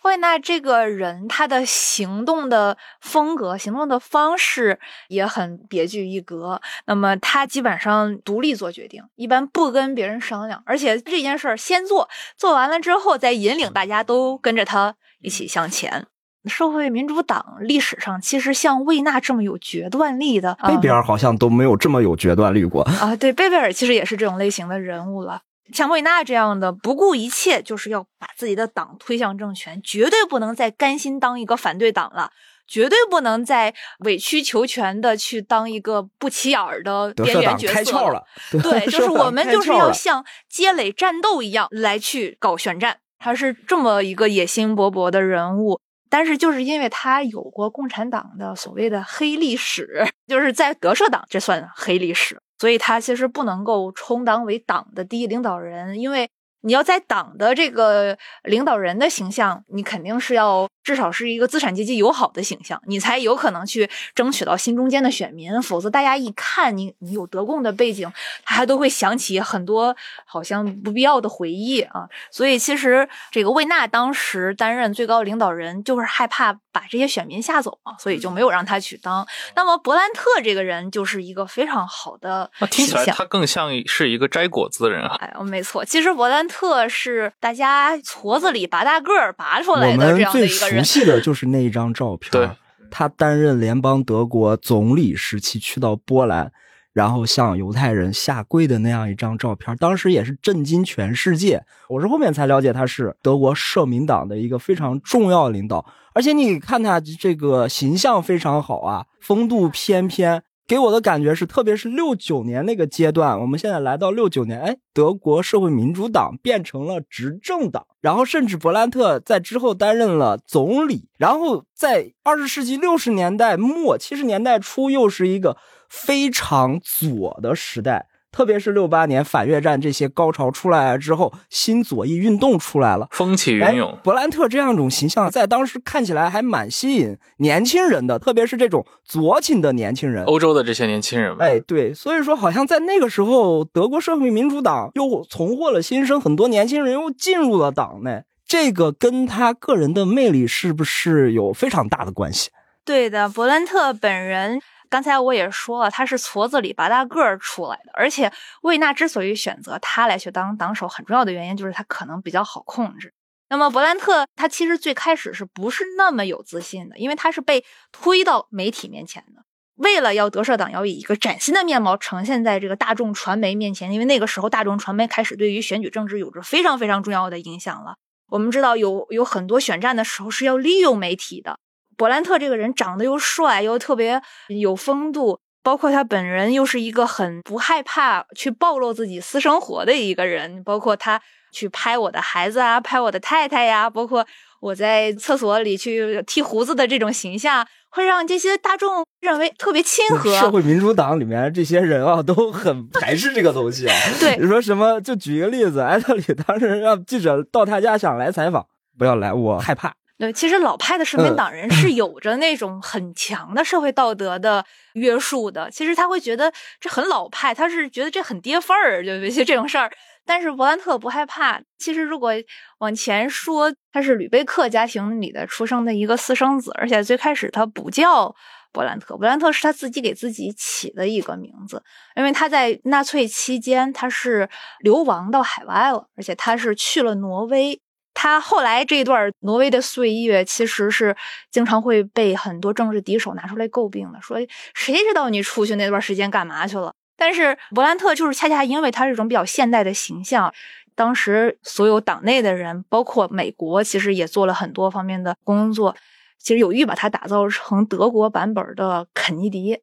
魏娜这个人，她的行动的风格、行动的方式也很别具一格。那么她基本上独立做决定，一般不跟别人商量，而且这件事儿先做，做完了之后再引领大家都跟着她一起向前。社会民主党历史上其实像魏娜这么有决断力的，贝贝尔好像都没有这么有决断力过啊。对，贝贝尔其实也是这种类型的人物了。像魏娜这样的不顾一切，就是要把自己的党推向政权，绝对不能再甘心当一个反对党了，绝对不能再委曲求全的去当一个不起眼儿的边缘角色了。对，*laughs* 就是我们就是要像积累战斗一样来去搞选战。他是这么一个野心勃勃的人物，但是就是因为他有过共产党的所谓的黑历史，*laughs* 就是在德社党这算黑历史。所以他其实不能够充当为党的第一领导人，因为你要在党的这个领导人的形象，你肯定是要。至少是一个资产阶级友好的形象，你才有可能去争取到新中间的选民。否则，大家一看你你有德共的背景，他还都会想起很多好像不必要的回忆啊。所以，其实这个魏娜当时担任最高领导人，就是害怕把这些选民吓走嘛，所以就没有让他去当。那么，伯兰特这个人就是一个非常好的听起来他更像是一个摘果子的人啊。哎，没错，其实伯兰特是大家矬子里拔大个儿拔出来的这样的一个人。熟悉的就是那一张照片，对，他担任联邦德国总理时期去到波兰，然后向犹太人下跪的那样一张照片，当时也是震惊全世界。我是后面才了解他是德国社民党的一个非常重要领导，而且你看他这个形象非常好啊，风度翩翩。给我的感觉是，特别是六九年那个阶段，我们现在来到六九年，哎，德国社会民主党变成了执政党，然后甚至勃兰特在之后担任了总理，然后在二十世纪六十年代末七十年代初又是一个非常左的时代。特别是六八年反越战这些高潮出来了之后，新左翼运动出来了，风起云涌。勃兰特这样一种形象，在当时看起来还蛮吸引年轻人的，特别是这种左倾的年轻人，欧洲的这些年轻人。哎，对，所以说好像在那个时候，德国社会民主党又重获了新生，很多年轻人又进入了党内，这个跟他个人的魅力是不是有非常大的关系？对的，勃兰特本人。刚才我也说了，他是矬子里拔大个儿出来的，而且魏娜之所以选择他来去当党首，很重要的原因就是他可能比较好控制。那么伯兰特他其实最开始是不是那么有自信的？因为他是被推到媒体面前的，为了要德社党要以一个崭新的面貌呈现在这个大众传媒面前，因为那个时候大众传媒开始对于选举政治有着非常非常重要的影响了。我们知道有有很多选战的时候是要利用媒体的。伯兰特这个人长得又帅又特别有风度，包括他本人又是一个很不害怕去暴露自己私生活的一个人。包括他去拍我的孩子啊，拍我的太太呀，包括我在厕所里去剃胡子的这种形象，会让这些大众认为特别亲和。社会民主党里面这些人啊，都很排斥这个东西啊。*laughs* 对，你说什么？就举一个例子，艾特里当时让记者到他家想来采访，不要来，我害怕。对，其实老派的社民党人是有着那种很强的社会道德的约束的。其实他会觉得这很老派，他是觉得这很跌份儿，就有些这种事儿。但是伯兰特不害怕。其实如果往前说，他是吕贝克家庭里的出生的一个私生子，而且最开始他不叫伯兰特，伯兰特是他自己给自己起的一个名字，因为他在纳粹期间他是流亡到海外了，而且他是去了挪威。他后来这段挪威的岁月，其实是经常会被很多政治敌手拿出来诟病的，说谁知道你出去那段时间干嘛去了？但是伯兰特就是恰恰因为他这种比较现代的形象，当时所有党内的人，包括美国，其实也做了很多方面的工作，其实有意把他打造成德国版本的肯尼迪。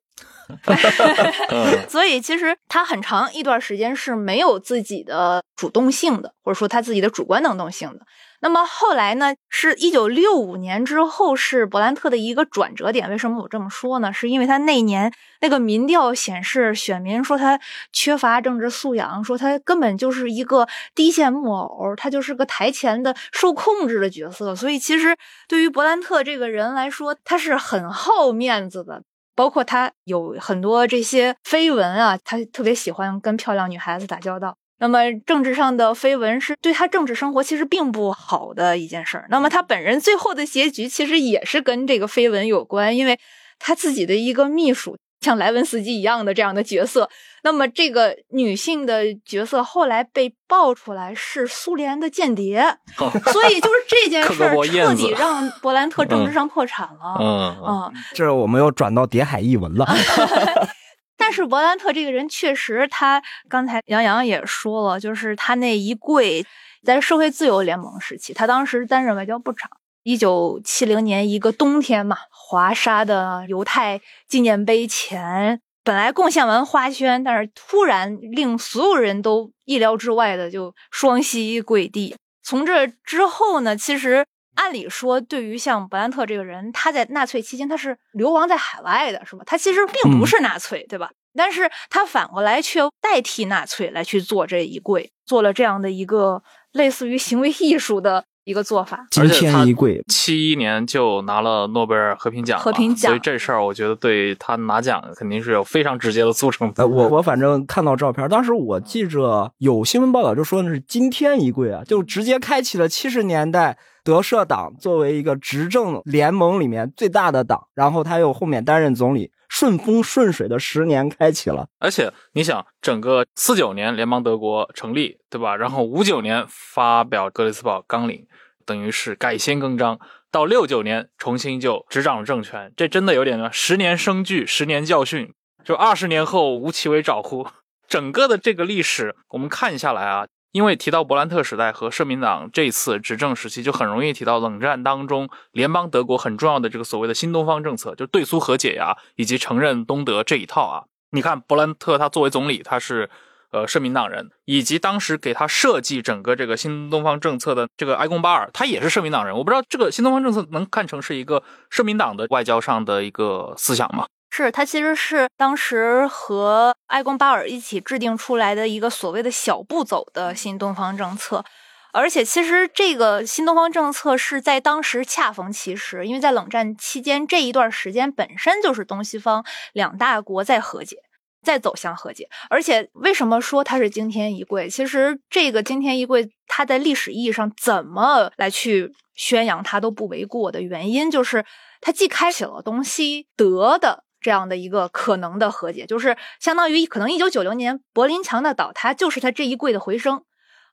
*laughs* *laughs* 所以其实他很长一段时间是没有自己的主动性的，或者说他自己的主观能动性的。那么后来呢，是一九六五年之后是勃兰特的一个转折点。为什么我这么说呢？是因为他那年那个民调显示，选民说他缺乏政治素养，说他根本就是一个低线木偶，他就是个台前的受控制的角色。所以其实对于勃兰特这个人来说，他是很好面子的。包括他有很多这些绯闻啊，他特别喜欢跟漂亮女孩子打交道。那么政治上的绯闻是对他政治生活其实并不好的一件事儿。那么他本人最后的结局其实也是跟这个绯闻有关，因为他自己的一个秘书像莱文斯基一样的这样的角色。那么这个女性的角色后来被爆出来是苏联的间谍，*laughs* 所以就是这件 *laughs* 事儿彻底让伯兰特政治上破产了。嗯嗯，这我们又转到谍海译文了。*laughs* 但是伯兰特这个人确实，他刚才杨洋也说了，就是他那一跪，在社会自由联盟时期，他当时担任外交部长。一九七零年一个冬天嘛，华沙的犹太纪念碑前，本来贡献完花圈，但是突然令所有人都意料之外的就双膝跪地。从这之后呢，其实。按理说，对于像伯兰特这个人，他在纳粹期间他是流亡在海外的，是吧？他其实并不是纳粹，对吧？但是他反过来却代替纳粹来去做这一跪，做了这样的一个类似于行为艺术的一个做法。金天一跪，七一年就拿了诺贝尔和平奖，和平奖。所以这事儿，我觉得对他拿奖肯定是有非常直接的促成。呃，我我反正看到照片，当时我记着有新闻报道就说那是金天一跪啊，就直接开启了七十年代。德社党作为一个执政联盟里面最大的党，然后他又后面担任总理，顺风顺水的十年开启了。而且你想，整个四九年联邦德国成立，对吧？然后五九年发表格雷斯堡纲领，等于是改弦更张。到六九年重新就执掌了政权，这真的有点呢十年生聚，十年教训，就二十年后吴奇为找乎。*laughs* 整个的这个历史，我们看下来啊。因为提到勃兰特时代和社民党这次执政时期，就很容易提到冷战当中联邦德国很重要的这个所谓的新东方政策，就对苏和解呀，以及承认东德这一套啊。你看勃兰特他作为总理，他是呃社民党人，以及当时给他设计整个这个新东方政策的这个埃贡巴尔，他也是社民党人。我不知道这个新东方政策能看成是一个社民党的外交上的一个思想吗？是，它其实是当时和埃贡巴尔一起制定出来的一个所谓的小步走的新东方政策，而且其实这个新东方政策是在当时恰逢其时，因为在冷战期间这一段时间本身就是东西方两大国在和解，在走向和解。而且为什么说它是惊天一跪？其实这个惊天一跪，它在历史意义上怎么来去宣扬它都不为过的原因，就是它既开启了东西德的。这样的一个可能的和解，就是相当于可能一九九零年柏林墙的倒塌，就是他这一跪的回声，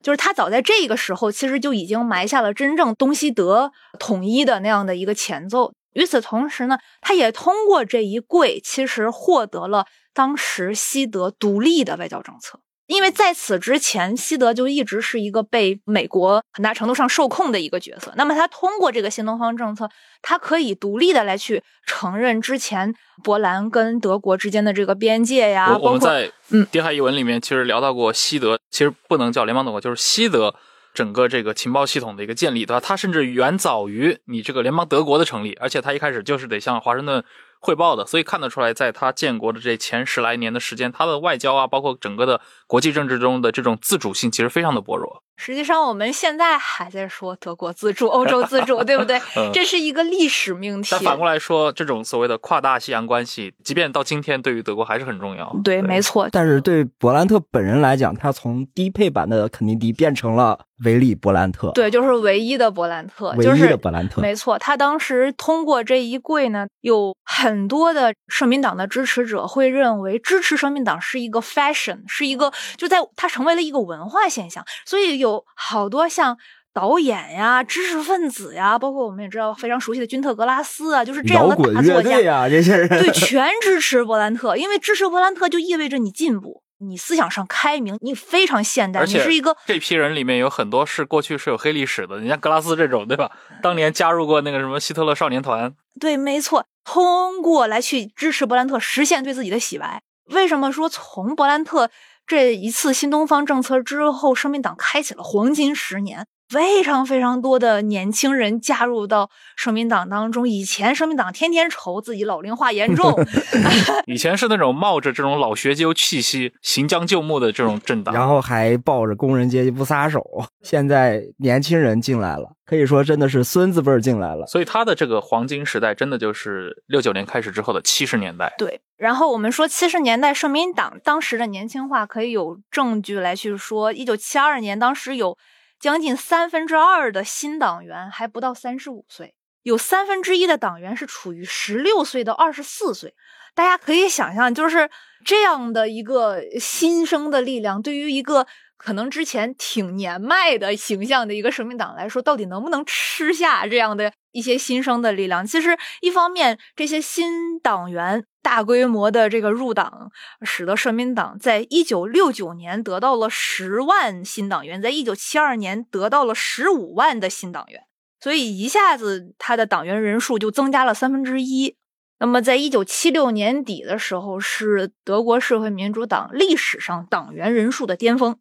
就是他早在这个时候其实就已经埋下了真正东西德统一的那样的一个前奏。与此同时呢，他也通过这一跪，其实获得了当时西德独立的外交政策。因为在此之前，西德就一直是一个被美国很大程度上受控的一个角色。那么，他通过这个新东方政策，他可以独立的来去承认之前波兰跟德国之间的这个边界呀。我们在嗯《谍海译文》里面其实聊到过西德，其实不能叫联邦德国，就是西德整个这个情报系统的一个建立，对吧？它甚至远早于你这个联邦德国的成立，而且它一开始就是得向华盛顿。汇报的，所以看得出来，在他建国的这前十来年的时间，他的外交啊，包括整个的国际政治中的这种自主性，其实非常的薄弱。实际上，我们现在还在说德国自主、欧洲自主，对不对？*laughs* 这是一个历史命题。但反过来说，这种所谓的跨大西洋关系，即便到今天，对于德国还是很重要。对，没错。但是对勃兰特本人来讲，他从低配版的肯尼迪变成了维利勃兰特。对，就是唯一的勃兰特，唯一的伯兰特。没错，他当时通过这一跪呢，有很多的社民党的支持者会认为，支持社民党是一个 fashion，是一个就在它成为了一个文化现象，所以有。有好多像导演呀、知识分子呀，包括我们也知道非常熟悉的君特·格拉斯啊，就是这样的大作家呀，这些人对 *laughs* 全支持伯兰特，因为支持伯兰特就意味着你进步，你思想上开明，你非常现代，你是一个这批人里面有很多是过去是有黑历史的，你像格拉斯这种，对吧？当年加入过那个什么希特勒少年团，对，没错，通过来去支持勃兰特，实现对自己的洗白。为什么说从勃兰特？这一次新东方政策之后，社民党开启了黄金十年。非常非常多的年轻人加入到社民党当中。以前社民党天天愁自己老龄化严重 *laughs* *laughs* 以前是那种冒着这种老学究气息、行将就木的这种政党，然后还抱着工人阶级不撒手。现在年轻人进来了，可以说真的是孙子辈儿进来了。所以他的这个黄金时代，真的就是六九年开始之后的七十年代。对，然后我们说七十年代社民党当时的年轻化，可以有证据来去说，一九七二年当时有。将近三分之二的新党员还不到三十五岁，有三分之一的党员是处于十六岁到二十四岁。大家可以想象，就是这样的一个新生的力量，对于一个可能之前挺年迈的形象的一个社民党来说，到底能不能吃下这样的一些新生的力量？其实，一方面这些新党员。大规模的这个入党，使得社民党在一九六九年得到了十万新党员，在一九七二年得到了十五万的新党员，所以一下子他的党员人数就增加了三分之一。那么，在一九七六年底的时候，是德国社会民主党历史上党员人数的巅峰。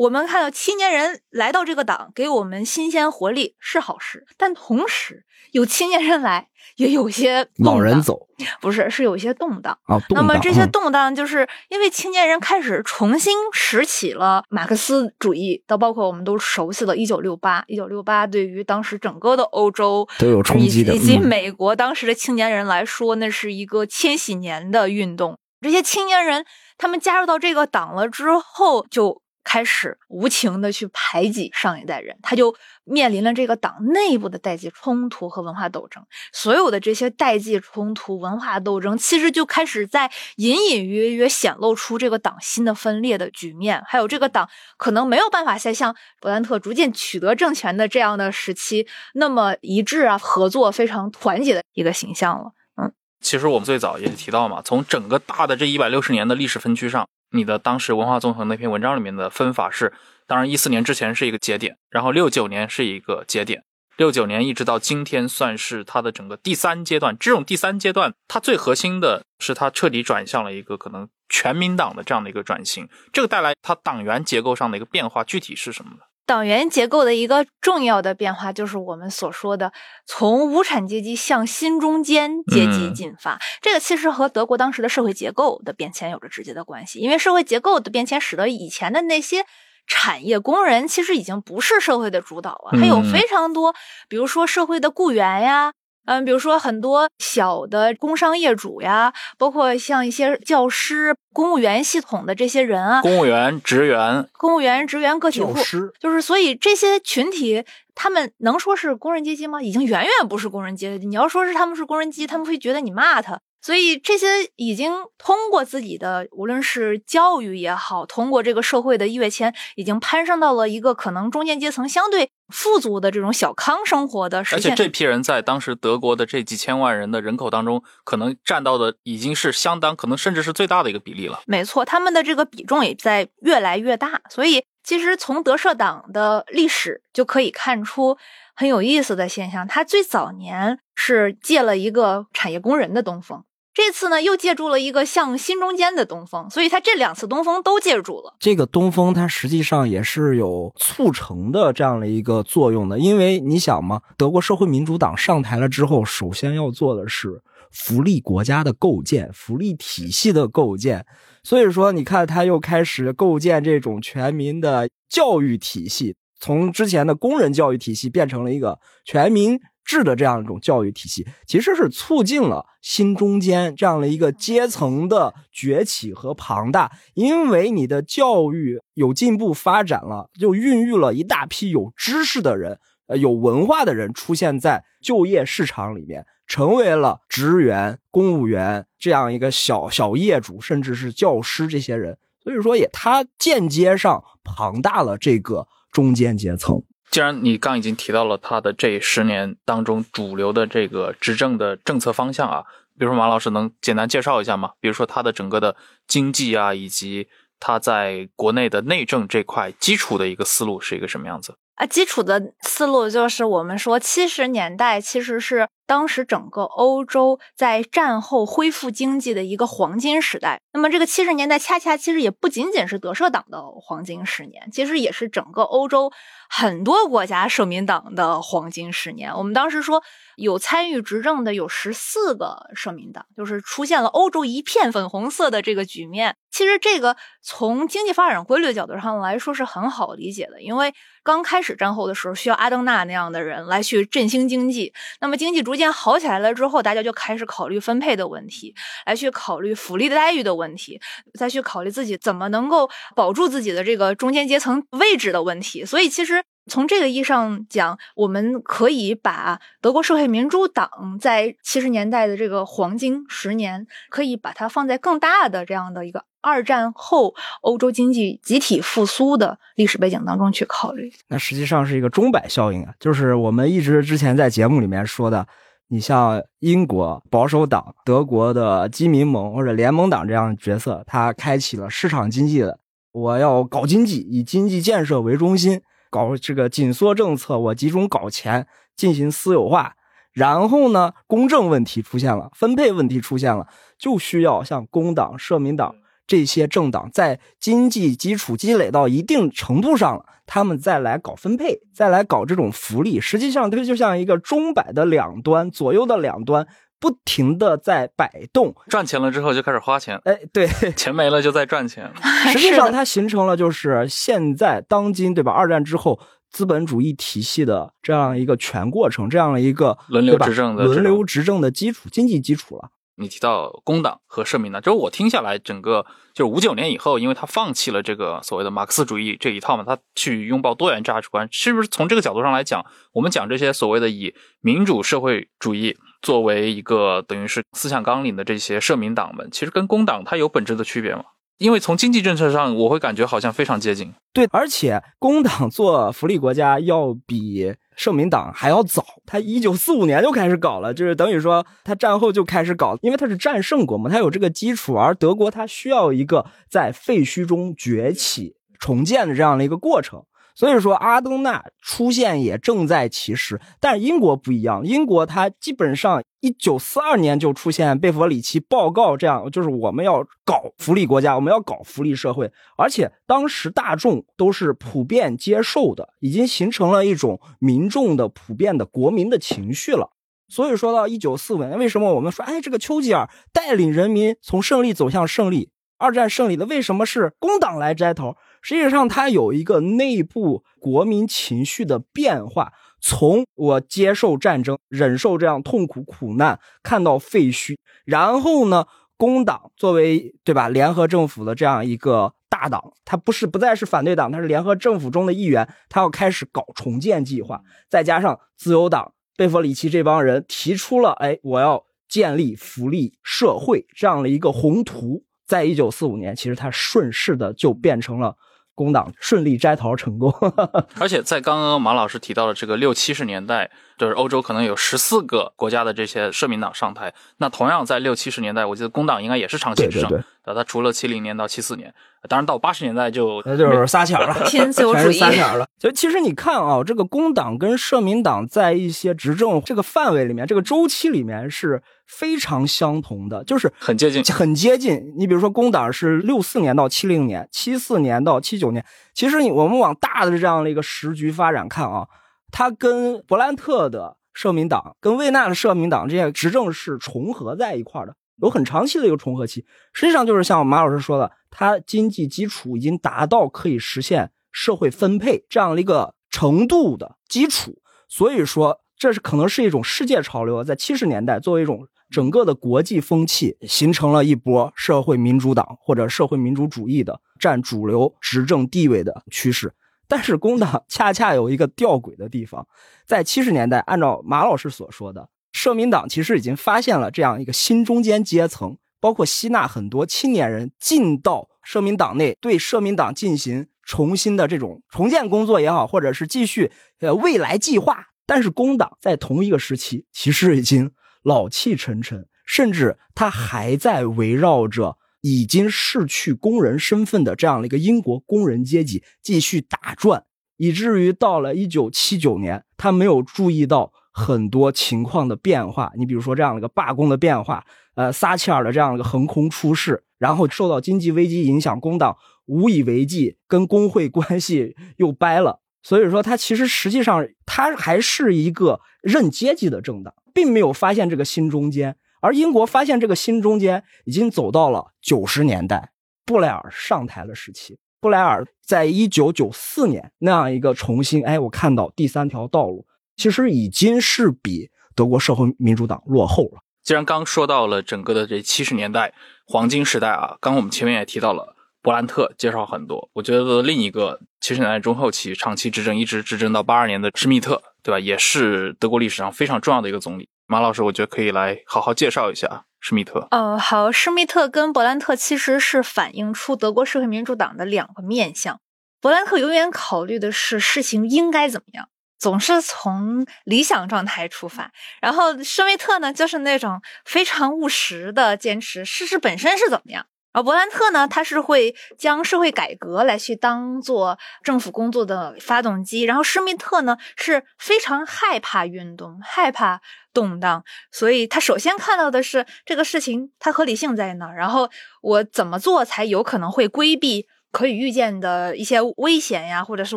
我们看到青年人来到这个党，给我们新鲜活力是好事，但同时有青年人来，也有些老人走，不是是有些动荡啊。那么这些动荡，就是因为青年人开始重新拾起了马克思主义，到包括我们都熟悉的一九六八，一九六八对于当时整个的欧洲都有冲击的，以及美国当时的青年人来说，那是一个千禧年的运动。这些青年人他们加入到这个党了之后，就。开始无情的去排挤上一代人，他就面临了这个党内部的代际冲突和文化斗争。所有的这些代际冲突、文化斗争，其实就开始在隐隐约约显露出这个党新的分裂的局面，还有这个党可能没有办法再像勃兰特逐渐取得政权的这样的时期那么一致啊、合作、非常团结的一个形象了。嗯，其实我们最早也提到嘛，从整个大的这一百六十年的历史分区上。你的当时文化纵横那篇文章里面的分法是，当然一四年之前是一个节点，然后六九年是一个节点，六九年一直到今天算是它的整个第三阶段。这种第三阶段，它最核心的是它彻底转向了一个可能全民党的这样的一个转型，这个带来它党员结构上的一个变化，具体是什么呢？党员结构的一个重要的变化，就是我们所说的从无产阶级向新中间阶级进发。这个其实和德国当时的社会结构的变迁有着直接的关系，因为社会结构的变迁使得以前的那些产业工人其实已经不是社会的主导了，还有非常多，比如说社会的雇员呀。嗯，比如说很多小的工商业主呀，包括像一些教师、公务员系统的这些人啊，公务员、职员、公务员、职员、个体户，就是所以这些群体，他们能说是工人阶级吗？已经远远不是工人阶级。你要说是他们是工人阶级，他们会觉得你骂他。所以这些已经通过自己的，无论是教育也好，通过这个社会的跃迁，已经攀升到了一个可能中间阶层相对富足的这种小康生活的。而且这批人在当时德国的这几千万人的人口当中，可能占到的已经是相当，可能甚至是最大的一个比例了。没错，他们的这个比重也在越来越大。所以其实从德社党的历史就可以看出很有意思的现象，他最早年是借了一个产业工人的东风。这次呢，又借助了一个向新中间的东风，所以他这两次东风都借助了。这个东风，它实际上也是有促成的这样的一个作用的，因为你想嘛，德国社会民主党上台了之后，首先要做的是福利国家的构建、福利体系的构建，所以说你看，他又开始构建这种全民的教育体系，从之前的工人教育体系变成了一个全民。制的这样一种教育体系，其实是促进了新中间这样的一个阶层的崛起和庞大。因为你的教育有进步发展了，就孕育了一大批有知识的人、呃有文化的人出现在就业市场里面，成为了职员、公务员这样一个小小业主，甚至是教师这些人。所以说，也他间接上庞大了这个中间阶层。既然你刚已经提到了他的这十年当中主流的这个执政的政策方向啊，比如说马老师能简单介绍一下吗？比如说他的整个的经济啊，以及他在国内的内政这块基础的一个思路是一个什么样子？啊，基础的思路就是我们说七十年代其实是当时整个欧洲在战后恢复经济的一个黄金时代。那么这个七十年代恰恰其实也不仅仅是德社党的黄金十年，其实也是整个欧洲很多国家社民党的黄金十年。我们当时说。有参与执政的有十四个社民党，就是出现了欧洲一片粉红色的这个局面。其实这个从经济发展规律的角度上来说是很好理解的，因为刚开始战后的时候需要阿登纳那样的人来去振兴经济，那么经济逐渐好起来了之后，大家就开始考虑分配的问题，来去考虑福利待遇的问题，再去考虑自己怎么能够保住自己的这个中间阶层位置的问题。所以其实。从这个意义上讲，我们可以把德国社会民主党在七十年代的这个黄金十年，可以把它放在更大的这样的一个二战后欧洲经济集体复苏的历史背景当中去考虑。那实际上是一个钟摆效应啊，就是我们一直之前在节目里面说的，你像英国保守党、德国的基民盟或者联盟党这样的角色，它开启了市场经济的，我要搞经济，以经济建设为中心。搞这个紧缩政策，我集中搞钱进行私有化，然后呢，公正问题出现了，分配问题出现了，就需要像工党、社民党这些政党在经济基础积累到一定程度上了，他们再来搞分配，再来搞这种福利。实际上，它就像一个钟摆的两端，左右的两端。不停的在摆动，赚钱了之后就开始花钱，哎，对，*laughs* 钱没了就在赚钱。实际上，它形成了就是现在当今对吧？二战之后资本主义体系的这样一个全过程，这样的一个轮流执政的轮流执政的基础，经济基础了。你提到工党和社民党，就是我听下来，整个就是五九年以后，因为他放弃了这个所谓的马克思主义这一套嘛，他去拥抱多元价值观，是不是从这个角度上来讲，我们讲这些所谓的以民主社会主义作为一个等于是思想纲领的这些社民党们，其实跟工党它有本质的区别吗？因为从经济政策上，我会感觉好像非常接近。对，而且工党做福利国家要比社民党还要早，他一九四五年就开始搞了，就是等于说他战后就开始搞，因为他是战胜国嘛，他有这个基础，而德国它需要一个在废墟中崛起、重建的这样的一个过程。所以说，阿登纳出现也正在其时，但是英国不一样。英国它基本上一九四二年就出现贝弗里奇报告，这样就是我们要搞福利国家，我们要搞福利社会，而且当时大众都是普遍接受的，已经形成了一种民众的普遍的国民的情绪了。所以说到一九四五年，为什么我们说，哎，这个丘吉尔带领人民从胜利走向胜利，二战胜利的，为什么是工党来摘头？实际上，它有一个内部国民情绪的变化。从我接受战争、忍受这样痛苦苦难，看到废墟，然后呢，工党作为对吧，联合政府的这样一个大党，它不是不再是反对党，它是联合政府中的一员，它要开始搞重建计划。再加上自由党贝弗里奇这帮人提出了，哎，我要建立福利社会这样的一个宏图。在一九四五年，其实它顺势的就变成了。工党顺利摘桃成功，*laughs* 而且在刚刚马老师提到的这个六七十年代，就是欧洲可能有十四个国家的这些社民党上台。那同样在六七十年代，我记得工党应该也是长期执政。呃，他除了七零年到七四年，当然到八十年代就那就是撒钱了，偏自由主义撒钱了。就其实你看啊，这个工党跟社民党在一些执政这个范围里面，这个周期里面是非常相同的，就是很接近，很接近。你比如说工党是六四年到七零年，七四年到七九年。其实你我们往大的这样的一个时局发展看啊，它跟勃兰特的社民党、跟魏纳的社民党这些执政是重合在一块的。有很长期的一个重合期，实际上就是像马老师说的，它经济基础已经达到可以实现社会分配这样的一个程度的基础，所以说这是可能是一种世界潮流，在七十年代作为一种整个的国际风气，形成了一波社会民主党或者社会民主主义的占主流执政地位的趋势。但是工党恰恰有一个吊诡的地方，在七十年代，按照马老师所说的。社民党其实已经发现了这样一个新中间阶层，包括吸纳很多青年人进到社民党内，对社民党进行重新的这种重建工作也好，或者是继续呃未来计划。但是工党在同一个时期其实已经老气沉沉，甚至他还在围绕着已经逝去工人身份的这样的一个英国工人阶级继续打转，以至于到了一九七九年，他没有注意到。很多情况的变化。你比如说这样的一个罢工的变化，呃，撒切尔的这样一个横空出世，然后受到经济危机影响，工党无以为继，跟工会关系又掰了。所以说，他其实实际上他还是一个认阶级的政党，并没有发现这个新中间。而英国发现这个新中间已经走到了九十年代，布莱尔上台的时期。布莱尔在一九九四年那样一个重新，哎，我看到第三条道路，其实已经是比德国社会民主党落后了。既然刚说到了整个的这七十年代黄金时代啊，刚我们前面也提到了伯兰特介绍很多，我觉得另一个七十年代中后期长期执政一直执政到八二年的施密特，对吧？也是德国历史上非常重要的一个总理。马老师，我觉得可以来好好介绍一下。施密特，呃，好，施密特跟伯兰特其实是反映出德国社会民主党的两个面相。伯兰特永远考虑的是事情应该怎么样，总是从理想状态出发。然后施密特呢，就是那种非常务实的坚持事实本身是怎么样。而伯兰特呢，他是会将社会改革来去当做政府工作的发动机，然后施密特呢是非常害怕运动、害怕动荡，所以他首先看到的是这个事情它合理性在哪，然后我怎么做才有可能会规避可以预见的一些危险呀，或者是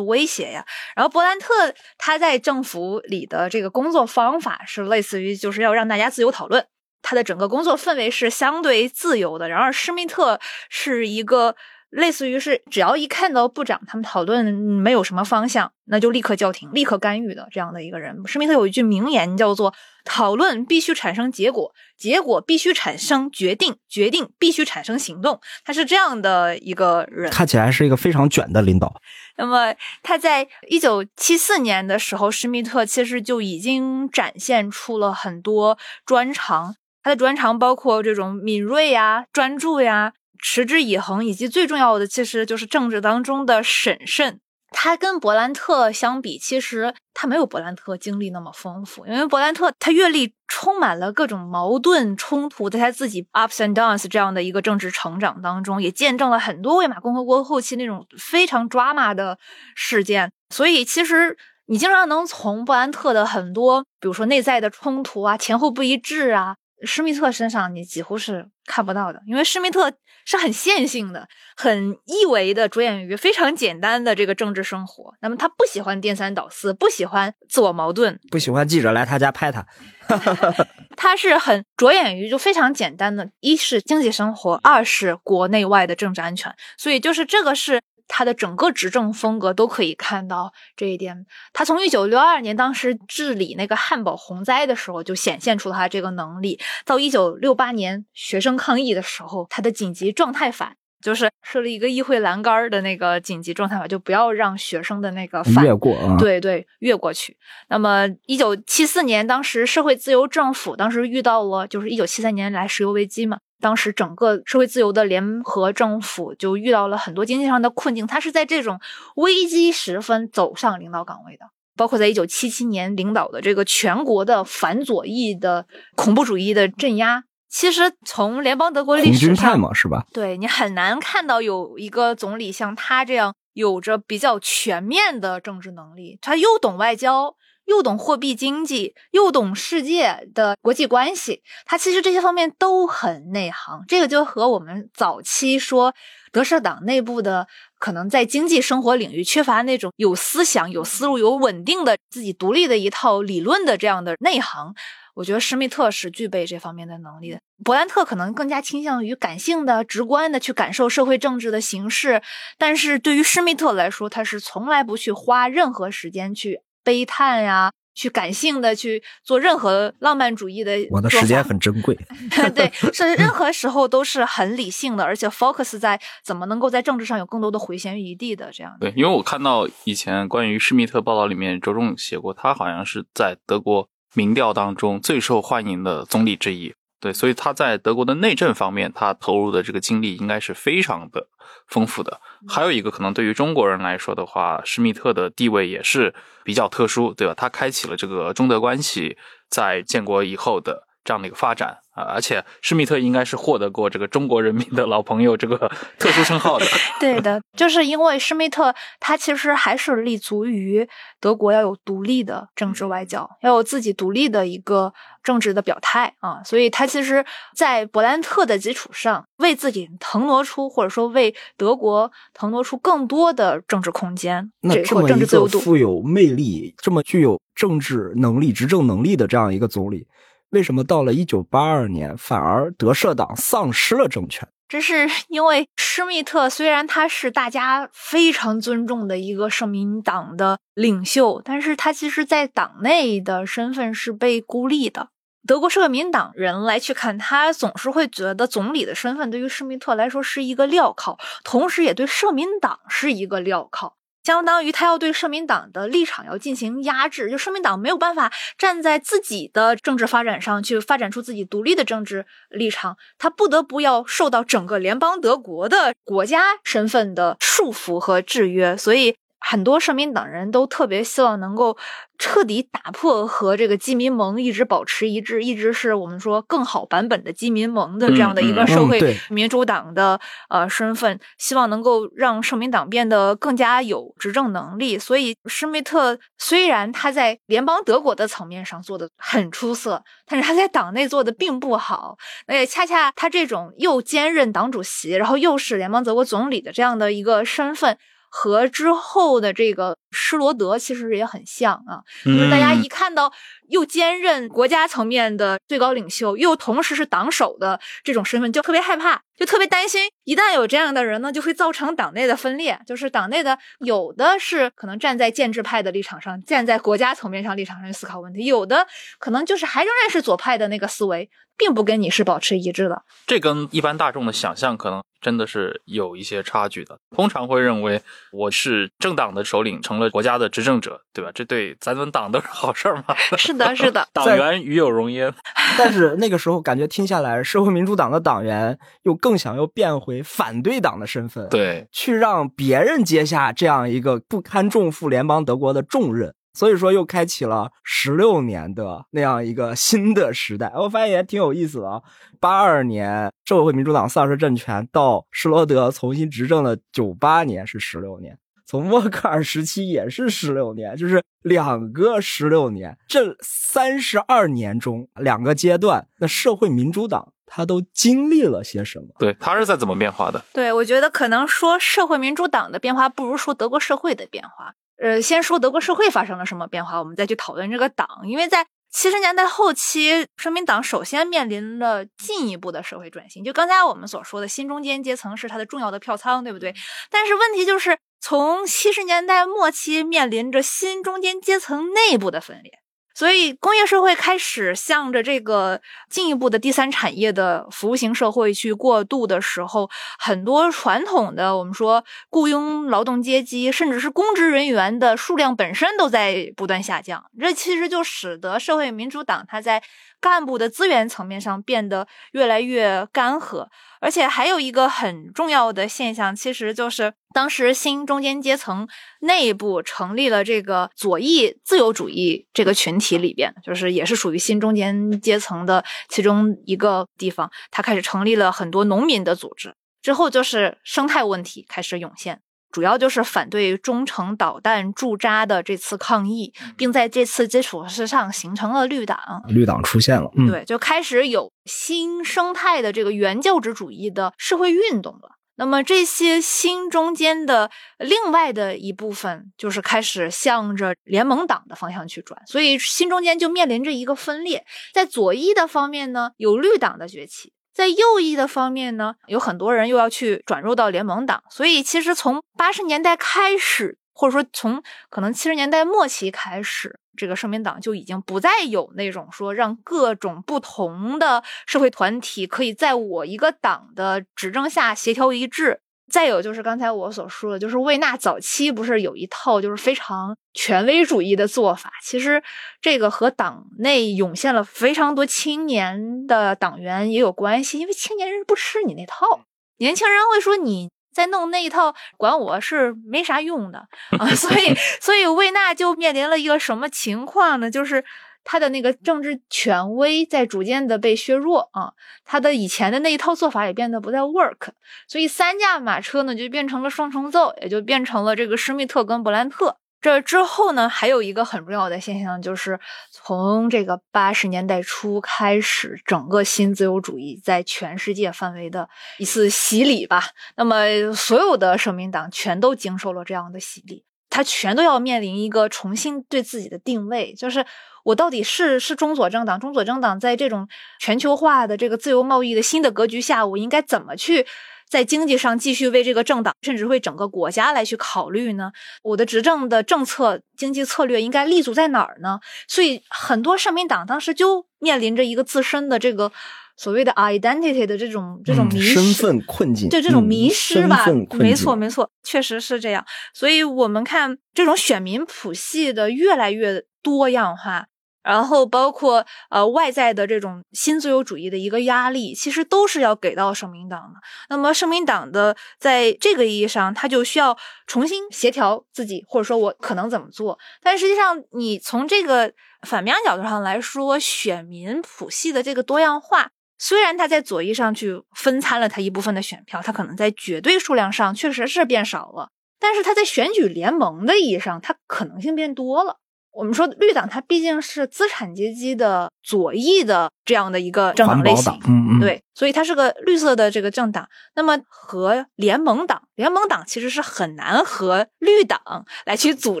威胁呀。然后伯兰特他在政府里的这个工作方法是类似于就是要让大家自由讨论。他的整个工作氛围是相对自由的，然而施密特是一个类似于是只要一看到部长他们讨论没有什么方向，那就立刻叫停、立刻干预的这样的一个人。施密特有一句名言叫做“讨论必须产生结果，结果必须产生决定，决定必须产生行动”。他是这样的一个人，看起来是一个非常卷的领导。那么他在一九七四年的时候，施密特其实就已经展现出了很多专长。他的专长包括这种敏锐呀、专注呀、持之以恒，以及最重要的，其实就是政治当中的审慎。他跟伯兰特相比，其实他没有伯兰特经历那么丰富，因为伯兰特他阅历充满了各种矛盾冲突，在他自己 ups and downs 这样的一个政治成长当中，也见证了很多魏玛共和国后期那种非常 drama 的事件。所以，其实你经常能从伯兰特的很多，比如说内在的冲突啊、前后不一致啊。施密特身上你几乎是看不到的，因为施密特是很线性的、很一维的，着眼于非常简单的这个政治生活。那么他不喜欢颠三倒四，不喜欢自我矛盾，不喜欢记者来他家拍他。*laughs* 他是很着眼于就非常简单的，一是经济生活，二是国内外的政治安全。所以就是这个是。他的整个执政风格都可以看到这一点。他从一九六二年当时治理那个汉堡洪灾的时候就显现出了他这个能力。到一九六八年学生抗议的时候，他的紧急状态法就是设立一个议会栏杆的那个紧急状态法，就不要让学生的那个越过，对对，越过去。那么一九七四年，当时社会自由政府当时遇到了就是一九七三年来石油危机嘛。当时整个社会自由的联合政府就遇到了很多经济上的困境，他是在这种危机时分走上领导岗位的。包括在一九七七年领导的这个全国的反左翼的恐怖主义的镇压，其实从联邦德国历史上嘛，是吧？对你很难看到有一个总理像他这样有着比较全面的政治能力，他又懂外交。又懂货币经济，又懂世界的国际关系，他其实这些方面都很内行。这个就和我们早期说德社党内部的可能在经济生活领域缺乏那种有思想、有思路、有稳定的自己独立的一套理论的这样的内行，我觉得施密特是具备这方面的能力的。伯兰特可能更加倾向于感性的、直观的去感受社会政治的形式，但是对于施密特来说，他是从来不去花任何时间去。悲叹呀，去感性的去做任何浪漫主义的。我的时间很珍贵。*laughs* 对，是任何时候都是很理性的，而且 focus 在怎么能够在政治上有更多的回旋余地的这样。对，因为我看到以前关于施密特报道里面，着重写过，他好像是在德国民调当中最受欢迎的总理之一。对，所以他在德国的内政方面，他投入的这个精力应该是非常的丰富的。还有一个可能，对于中国人来说的话，施密特的地位也是比较特殊，对吧？他开启了这个中德关系在建国以后的这样的一个发展啊。而且施密特应该是获得过这个中国人民的老朋友这个特殊称号的。*laughs* 对的，就是因为施密特他其实还是立足于德国要有独立的政治外交，要有自己独立的一个政治的表态啊，所以他其实，在勃兰特的基础上，为自己腾挪出或者说为德国腾挪出更多的政治空间，那这么一个富有魅力、这么具有政治能力、执政能力的这样一个总理，为什么到了一九八二年，反而德社党丧失了政权？这是 *laughs* 因为施密特虽然他是大家非常尊重的一个社民党的领袖，但是他其实在党内的身份是被孤立的。德国社民党人来去看他，总是会觉得总理的身份对于施密特来说是一个镣铐，同时也对社民党是一个镣铐。相当于他要对社民党的立场要进行压制，就社民党没有办法站在自己的政治发展上去发展出自己独立的政治立场，他不得不要受到整个联邦德国的国家身份的束缚和制约，所以很多社民党人都特别希望能够。彻底打破和这个基民盟一直保持一致，一直是我们说更好版本的基民盟的这样的一个社会民主党的呃身份，希望能够让社民党变得更加有执政能力。所以施密特虽然他在联邦德国的层面上做的很出色，但是他在党内做的并不好。那也恰恰他这种又兼任党主席，然后又是联邦德国总理的这样的一个身份。和之后的这个施罗德其实也很像啊，就是大家一看到又兼任国家层面的最高领袖，又同时是党首的这种身份，就特别害怕，就特别担心，一旦有这样的人呢，就会造成党内的分裂。就是党内的有的是可能站在建制派的立场上，站在国家层面上立场上去思考问题，有的可能就是还仍然是左派的那个思维。并不跟你是保持一致的，这跟一般大众的想象可能真的是有一些差距的。通常会认为我是政党的首领，成了国家的执政者，对吧？这对咱们党都是好事儿嘛。*laughs* 是的，是的，*laughs* 党员与有荣焉。*laughs* 但是那个时候感觉听下来，社会民主党的党员又更想要变回反对党的身份，对，去让别人接下这样一个不堪重负联邦德国的重任。所以说，又开启了十六年的那样一个新的时代。我发现也挺有意思的啊。八二年社会民主党丧失政权，到施罗德重新执政的九八年是十六年，从默克尔时期也是十六年，就是两个十六年。这三十二年中，两个阶段，那社会民主党它都经历了些什么？对，它是在怎么变化的？对，我觉得可能说社会民主党的变化，不如说德国社会的变化。呃，先说德国社会发生了什么变化，我们再去讨论这个党。因为在七十年代后期，社民党首先面临了进一步的社会转型。就刚才我们所说的新中间阶层是它的重要的票仓，对不对？但是问题就是，从七十年代末期面临着新中间阶层内部的分裂。所以，工业社会开始向着这个进一步的第三产业的服务型社会去过渡的时候，很多传统的我们说雇佣劳动阶级，甚至是公职人员的数量本身都在不断下降。这其实就使得社会民主党它在干部的资源层面上变得越来越干涸。而且还有一个很重要的现象，其实就是当时新中间阶层内部成立了这个左翼自由主义这个群体里边，就是也是属于新中间阶层的其中一个地方，他开始成立了很多农民的组织，之后就是生态问题开始涌现。主要就是反对中程导弹驻扎的这次抗议，并在这次基础之上形成了绿党。绿党出现了，对，就开始有新生态的这个原教旨主义的社会运动了。那么这些新中间的另外的一部分，就是开始向着联盟党的方向去转，所以新中间就面临着一个分裂。在左翼的方面呢，有绿党的崛起。在右翼的方面呢，有很多人又要去转入到联盟党，所以其实从八十年代开始，或者说从可能七十年代末期开始，这个社民党就已经不再有那种说让各种不同的社会团体可以在我一个党的执政下协调一致。再有就是刚才我所说的，就是魏娜早期不是有一套就是非常权威主义的做法，其实这个和党内涌现了非常多青年的党员也有关系，因为青年人不吃你那套，年轻人会说你在弄那一套，管我是没啥用的 *laughs* 啊，所以 *laughs* 所以魏娜就面临了一个什么情况呢？就是他的那个政治权威在逐渐的被削弱啊，他的以前的那一套做法也变得不再 work，所以三驾马车呢就变成了双重奏，也就变成了这个施密特跟勃兰特。这之后呢，还有一个很重要的现象，就是从这个八十年代初开始，整个新自由主义在全世界范围的一次洗礼吧。那么，所有的社民党全都经受了这样的洗礼，他全都要面临一个重新对自己的定位，就是我到底是是中左政党？中左政党在这种全球化的这个自由贸易的新的格局下，我应该怎么去？在经济上继续为这个政党，甚至为整个国家来去考虑呢？我的执政的政策、经济策略应该立足在哪儿呢？所以很多社民党当时就面临着一个自身的这个所谓的 identity 的这种这种迷失、身份困境，对这种迷失吧？没错，没错，确实是这样。所以我们看这种选民谱系的越来越多样化。然后包括呃外在的这种新自由主义的一个压力，其实都是要给到社民党的。那么社民党的在这个意义上，他就需要重新协调自己，或者说我可能怎么做。但实际上，你从这个反面角度上来说，选民谱系的这个多样化，虽然他在左翼上去分餐了他一部分的选票，他可能在绝对数量上确实是变少了，但是他在选举联盟的意义上，他可能性变多了。我们说绿党，它毕竟是资产阶级的左翼的这样的一个政党类型，嗯嗯，对，所以它是个绿色的这个政党。那么和联盟党，联盟党其实是很难和绿党来去组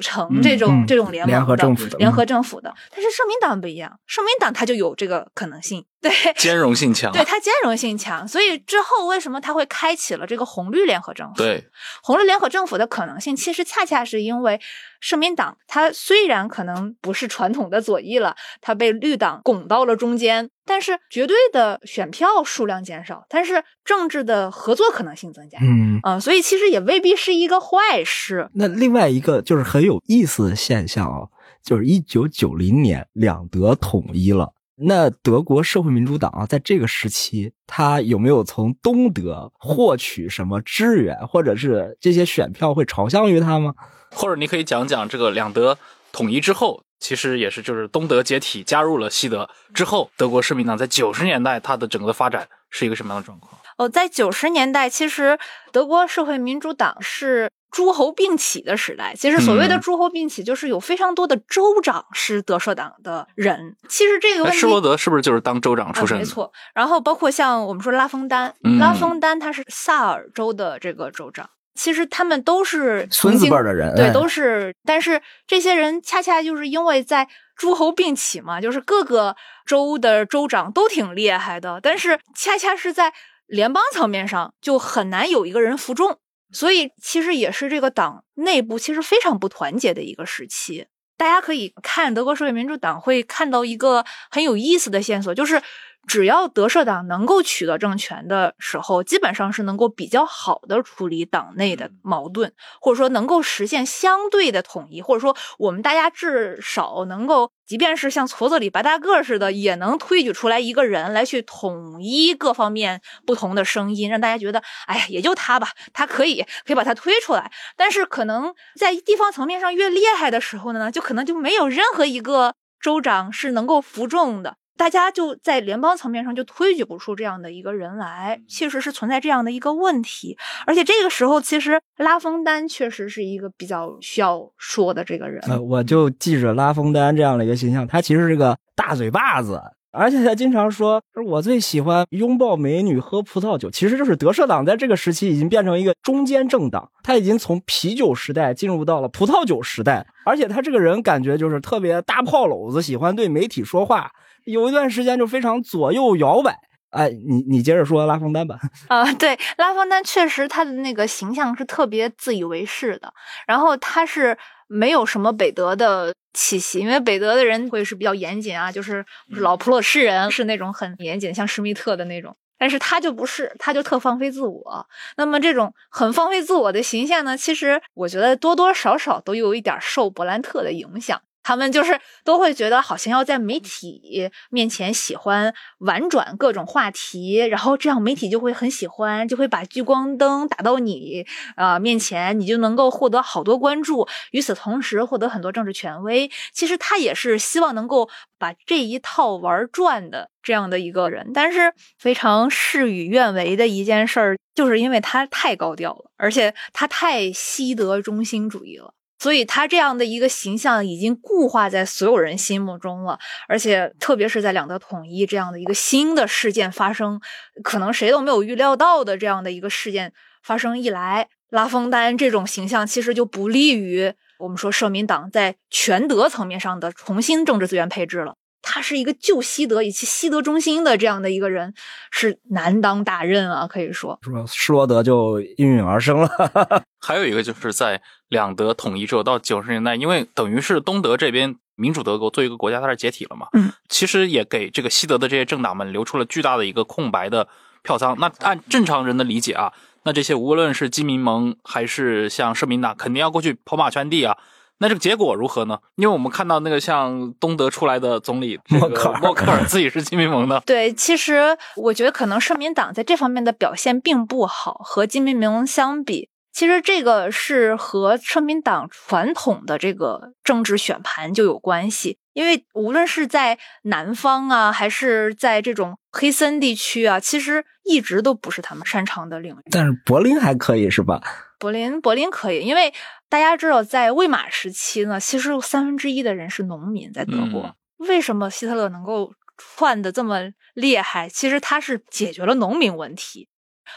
成这种这种联盟联合政府的联合政府的。但是社民党不一样，社民党它就有这个可能性，对，兼容性强，对它兼容性强。所以之后为什么它会开启了这个红绿联合政府？对，红绿联合政府的可能性，其实恰恰是因为。社民党，它虽然可能不是传统的左翼了，它被绿党拱到了中间，但是绝对的选票数量减少，但是政治的合作可能性增加。嗯啊，所以其实也未必是一个坏事。那另外一个就是很有意思的现象啊，就是一九九零年两德统一了，那德国社会民主党啊，在这个时期，他有没有从东德获取什么支援，或者是这些选票会朝向于他吗？或者你可以讲讲这个两德统一之后，其实也是就是东德解体加入了西德之后，德国社民党在九十年代它的整个的发展是一个什么样的状况？哦，在九十年代，其实德国社会民主党是诸侯并起的时代。其实所谓的诸侯并起，就是有非常多的州长是德社党的人。其实这个问题，施罗德是不是就是当州长出身？没错。然后包括像我们说拉封丹，拉封丹他是萨尔州的这个州长。其实他们都是孙子辈的人，对，都是。但是这些人恰恰就是因为在诸侯并起嘛，就是各个州的州长都挺厉害的，但是恰恰是在联邦层面上就很难有一个人服众，所以其实也是这个党内部其实非常不团结的一个时期。大家可以看德国社会民主党会看到一个很有意思的线索，就是。只要德社党能够取得政权的时候，基本上是能够比较好的处理党内的矛盾，或者说能够实现相对的统一，或者说我们大家至少能够，即便是像矬子里拔大个似的，也能推举出来一个人来去统一各方面不同的声音，让大家觉得，哎呀，也就他吧，他可以可以把他推出来。但是可能在地方层面上越厉害的时候呢，就可能就没有任何一个州长是能够服众的。大家就在联邦层面上就推举不出这样的一个人来，确实是存在这样的一个问题。而且这个时候，其实拉封丹确实是一个比较需要说的这个人。呃，我就记着拉封丹这样的一个形象，他其实是个大嘴巴子，而且他经常说：“我最喜欢拥抱美女、喝葡萄酒。”其实就是德社党在这个时期已经变成一个中间政党，他已经从啤酒时代进入到了葡萄酒时代。而且他这个人感觉就是特别大炮篓子，喜欢对媒体说话。有一段时间就非常左右摇摆，哎，你你接着说拉封丹吧。*laughs* 啊，对，拉封丹确实他的那个形象是特别自以为是的，然后他是没有什么北德的气息，因为北德的人会是比较严谨啊，就是老普鲁士人是那种很严谨，像施密特的那种，但是他就不是，他就特放飞自我。那么这种很放飞自我的形象呢，其实我觉得多多少少都有一点受勃兰特的影响。他们就是都会觉得好像要在媒体面前喜欢婉转各种话题，然后这样媒体就会很喜欢，就会把聚光灯打到你呃面前，你就能够获得好多关注，与此同时获得很多政治权威。其实他也是希望能够把这一套玩转的这样的一个人，但是非常事与愿违的一件事儿，就是因为他太高调了，而且他太西德中心主义了。所以他这样的一个形象已经固化在所有人心目中了，而且特别是在两德统一这样的一个新的事件发生，可能谁都没有预料到的这样的一个事件发生一来，拉封丹这种形象其实就不利于我们说社民党在全德层面上的重新政治资源配置了。他是一个旧西德以及西德中心的这样的一个人，是难当大任啊，可以说。说施罗德就应运而生了。*laughs* 还有一个就是在两德统一之后，到九十年代，因为等于是东德这边民主德国作为一个国家，它是解体了嘛，嗯，其实也给这个西德的这些政党们留出了巨大的一个空白的票仓。那按正常人的理解啊，那这些无论是基民盟还是像社民党，肯定要过去跑马圈地啊。那这个结果如何呢？因为我们看到那个像东德出来的总理默克尔，默克尔自己是金民盟的，对，其实我觉得可能社民党在这方面的表现并不好，和金民盟相比，其实这个是和社民党传统的这个政治选盘就有关系。因为无论是在南方啊，还是在这种黑森地区啊，其实一直都不是他们擅长的领域。但是柏林还可以是吧？柏林，柏林可以，因为大家知道，在魏玛时期呢，其实有三分之一的人是农民，在德国。为什么希特勒能够窜的这么厉害？其实他是解决了农民问题。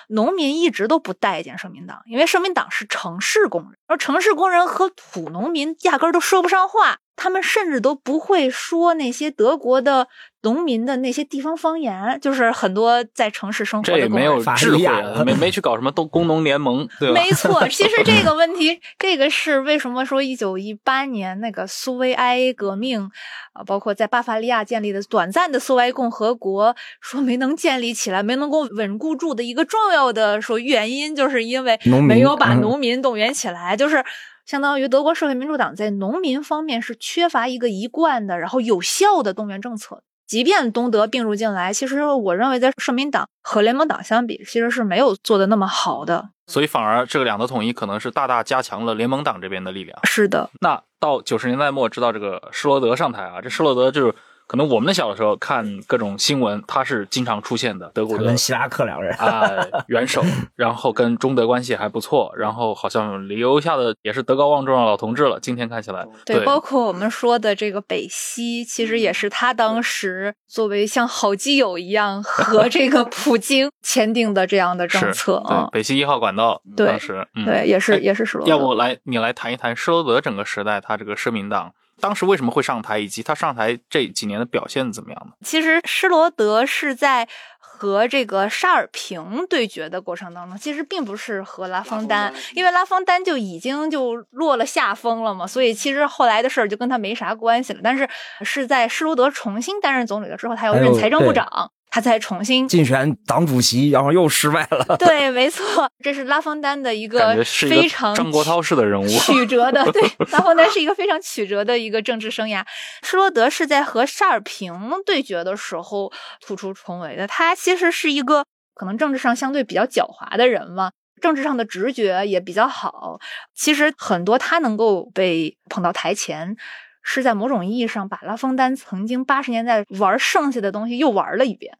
农民一直都不待见社民党，因为社民党是城市工人，而城市工人和土农民压根儿都说不上话。他们甚至都不会说那些德国的农民的那些地方方言，就是很多在城市生活的这也没有智慧，没没去搞什么东工农联盟，对吧？*laughs* 没错，其实这个 *laughs* 问题，这个是为什么说一九一八年那个苏维埃革命啊，包括在巴伐利亚建立的短暂的苏维埃共和国，说没能建立起来，没能够稳固住的一个重要的说原因，就是因为没有把农民动员起来，就是。相当于德国社会民主党在农民方面是缺乏一个一贯的，然后有效的动员政策。即便东德并入进来，其实我认为在社民党和联盟党相比，其实是没有做的那么好的。所以反而这个两德统一可能是大大加强了联盟党这边的力量。是的。那到九十年代末，知道这个施罗德上台啊，这施罗德就是。可能我们的小的时候看各种新闻，他是经常出现的。德国跟希拉克两人啊，元首，*laughs* 然后跟中德关系还不错，然后好像留下的也是德高望重的老同志了。今天看起来，对，包括我们说的这个北溪，其实也是他当时作为像好基友一样和这个普京签订的这样的政策啊。北溪一号管道，当时对，也是也是施罗。要不来你来谈一谈施罗德整个时代，他这个社民党。当时为什么会上台，以及他上台这几年的表现怎么样呢？其实施罗德是在和这个沙尔平对决的过程当中，其实并不是和拉封丹，因为拉封丹就已经就落了下风了嘛，所以其实后来的事儿就跟他没啥关系了。但是是在施罗德重新担任总理了之后，他要任财政部长。他才重新竞选党主席，然后又失败了。*laughs* 对，没错，这是拉芳丹的一个非常张国焘式的人物，曲 *laughs* 折的。对，拉芳丹是一个非常曲折的一个政治生涯。施罗德是在和沙尔平对决的时候突出重围的。他其实是一个可能政治上相对比较狡猾的人嘛，政治上的直觉也比较好。其实很多他能够被捧到台前。是在某种意义上把拉封丹曾经八十年代玩剩下的东西又玩了一遍。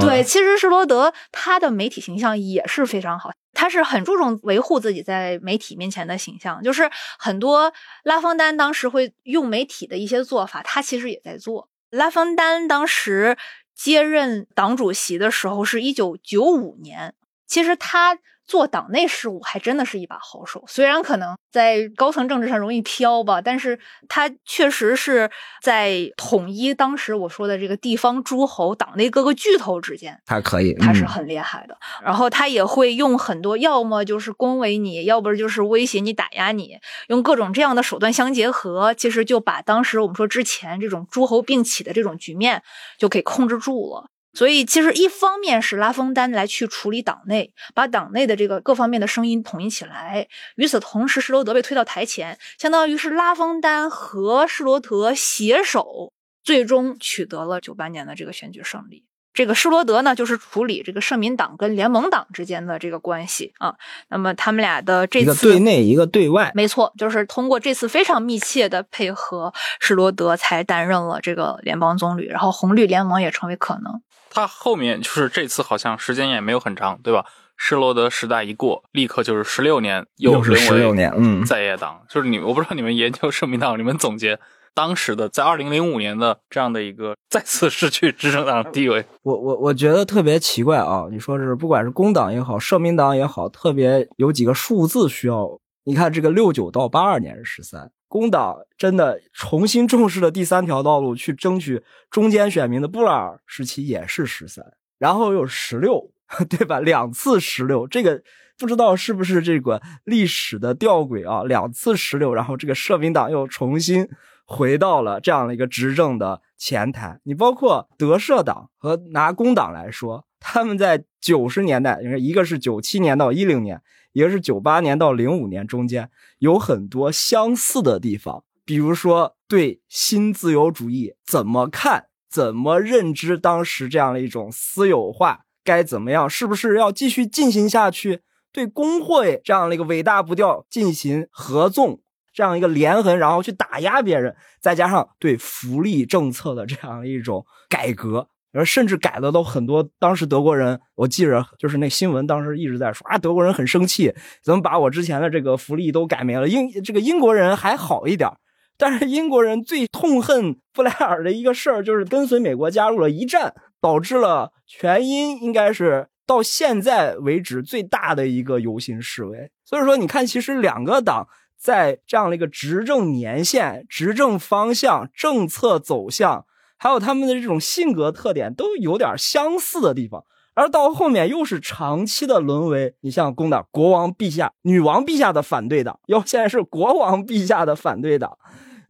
对，其实施罗德他的媒体形象也是非常好，他是很注重维护自己在媒体面前的形象。就是很多拉封丹当时会用媒体的一些做法，他其实也在做。拉封丹当时接任党主席的时候是一九九五年，其实他。做党内事务还真的是一把好手，虽然可能在高层政治上容易飘吧，但是他确实是在统一当时我说的这个地方诸侯、党内各个巨头之间，他可以，他是很厉害的。然后他也会用很多，要么就是恭维你，要不就是威胁你、打压你，用各种这样的手段相结合，其实就把当时我们说之前这种诸侯并起的这种局面就给控制住了。所以其实一方面是拉封丹来去处理党内，把党内的这个各方面的声音统一起来。与此同时，施罗德被推到台前，相当于是拉封丹和施罗德携手，最终取得了九八年的这个选举胜利。这个施罗德呢，就是处理这个社民党跟联盟党之间的这个关系啊。那么他们俩的这次一个对内，一个对外，没错，就是通过这次非常密切的配合，施罗德才担任了这个联邦总理，然后红绿联盟也成为可能。他后面就是这次好像时间也没有很长，对吧？施罗德时代一过，立刻就是十六年，又是十六年，嗯，在野党。就是你，我不知道你们研究社民党，你们总结。当时的在二零零五年的这样的一个再次失去执政党的地位，*laughs* 我我我觉得特别奇怪啊！你说是不管是工党也好，社民党也好，特别有几个数字需要。你看这个六九到八二年是十三，工党真的重新重视了第三条道路，去争取中间选民的布拉尔时期也是十三，然后有十六，*laughs* 对吧？两次十六，这个不知道是不是这个历史的吊诡啊？两次十六，然后这个社民党又重新。回到了这样的一个执政的前台，你包括德社党和拿工党来说，他们在九十年代，因为一个是九七年到一零年，一个是九八年到零五年中间，有很多相似的地方，比如说对新自由主义怎么看，怎么认知，当时这样的一种私有化该怎么样，是不是要继续进行下去？对工会这样的一个伟大不掉进行合纵。这样一个连横，然后去打压别人，再加上对福利政策的这样一种改革，而甚至改的都很多。当时德国人，我记着就是那新闻，当时一直在说啊，德国人很生气，怎么把我之前的这个福利都改没了？英这个英国人还好一点，但是英国人最痛恨布莱尔的一个事儿，就是跟随美国加入了一战，导致了全英应该是到现在为止最大的一个游行示威。所以说，你看，其实两个党。在这样的一个执政年限、执政方向、政策走向，还有他们的这种性格特点，都有点相似的地方。而到后面又是长期的沦为，你像工党国王陛下、女王陛下的反对党，又现在是国王陛下的反对党。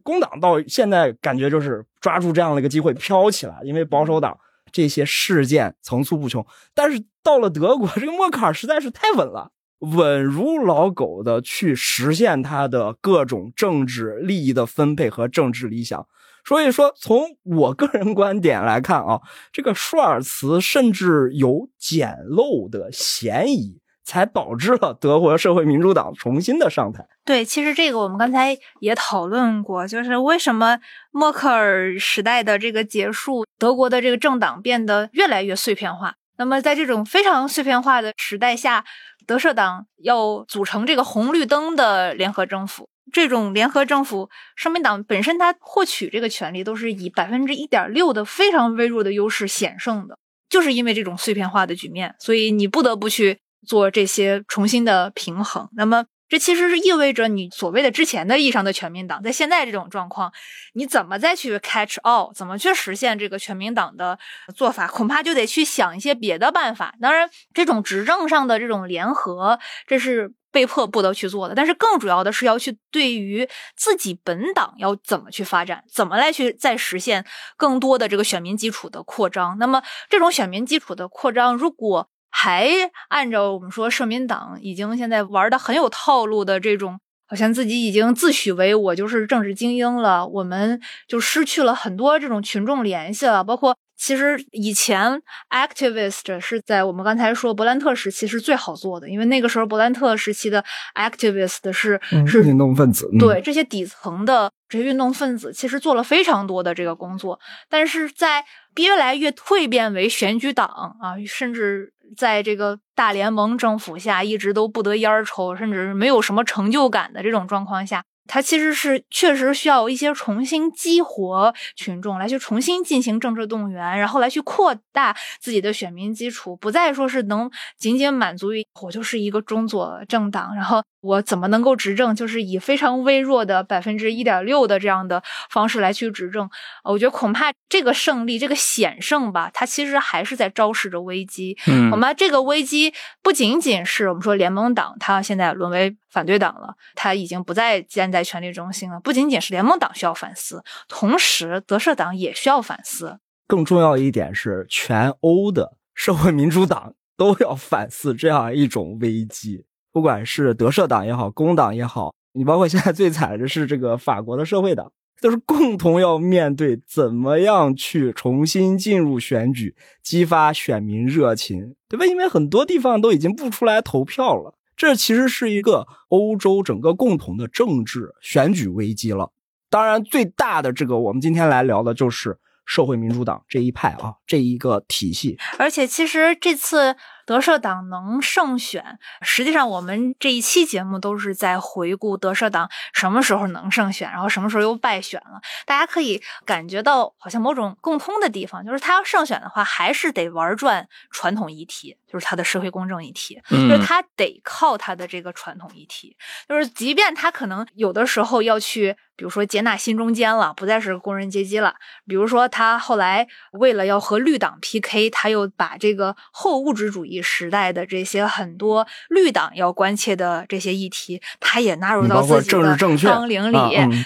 工党到现在感觉就是抓住这样的一个机会飘起来，因为保守党这些事件层出不穷。但是到了德国，这个默克尔实在是太稳了。稳如老狗的去实现他的各种政治利益的分配和政治理想，所以说从我个人观点来看啊，这个舒尔茨甚至有捡漏的嫌疑，才导致了德国社会民主党重新的上台。对，其实这个我们刚才也讨论过，就是为什么默克尔时代的这个结束，德国的这个政党变得越来越碎片化。那么在这种非常碎片化的时代下，德社党要组成这个红绿灯的联合政府，这种联合政府，社民党本身它获取这个权利都是以百分之一点六的非常微弱的优势险胜的，就是因为这种碎片化的局面，所以你不得不去做这些重新的平衡。那么。这其实是意味着你所谓的之前的意义上的全民党，在现在这种状况，你怎么再去 catch all，怎么去实现这个全民党的做法，恐怕就得去想一些别的办法。当然，这种执政上的这种联合，这是被迫不得去做的。但是更主要的是要去对于自己本党要怎么去发展，怎么来去再实现更多的这个选民基础的扩张。那么这种选民基础的扩张，如果还按照我们说，社民党已经现在玩的很有套路的这种，好像自己已经自诩为我就是政治精英了，我们就失去了很多这种群众联系了，包括。其实以前 activist 是在我们刚才说伯兰特时期是最好做的，因为那个时候伯兰特时期的 activist 是是运动分子，对这些底层的这些运动分子，其实做了非常多的这个工作。但是在越来越蜕变为选举党啊，甚至在这个大联盟政府下一直都不得烟儿抽，甚至没有什么成就感的这种状况下。它其实是确实需要一些重新激活群众，来去重新进行政治动员，然后来去扩大自己的选民基础，不再说是能仅仅满足于我就是一个中左政党，然后我怎么能够执政，就是以非常微弱的百分之一点六的这样的方式来去执政。我觉得恐怕这个胜利，这个险胜吧，它其实还是在昭示着危机。嗯，恐怕这个危机不仅仅是我们说联盟党，它现在沦为。反对党了，它已经不再站在权力中心了。不仅仅是联盟党需要反思，同时德社党也需要反思。更重要一点是，全欧的社会民主党 *laughs* 都要反思这样一种危机，不管是德社党也好，工党也好，你包括现在最惨的是这个法国的社会党，都是共同要面对怎么样去重新进入选举，激发选民热情，对吧？因为很多地方都已经不出来投票了，这其实是一个欧洲整个共同的政治选举危机了。当然，最大的这个，我们今天来聊的就是社会民主党这一派啊，这一个体系。而且，其实这次。德社党能胜选，实际上我们这一期节目都是在回顾德社党什么时候能胜选，然后什么时候又败选了。大家可以感觉到好像某种共通的地方，就是他要胜选的话，还是得玩转传统议题，就是他的社会公正议题，就是他得靠他的这个传统议题。就是即便他可能有的时候要去，比如说接纳新中间了，不再是工人阶级了，比如说他后来为了要和绿党 PK，他又把这个后物质主义。时代的这些很多绿党要关切的这些议题，他也纳入到自己的纲领里。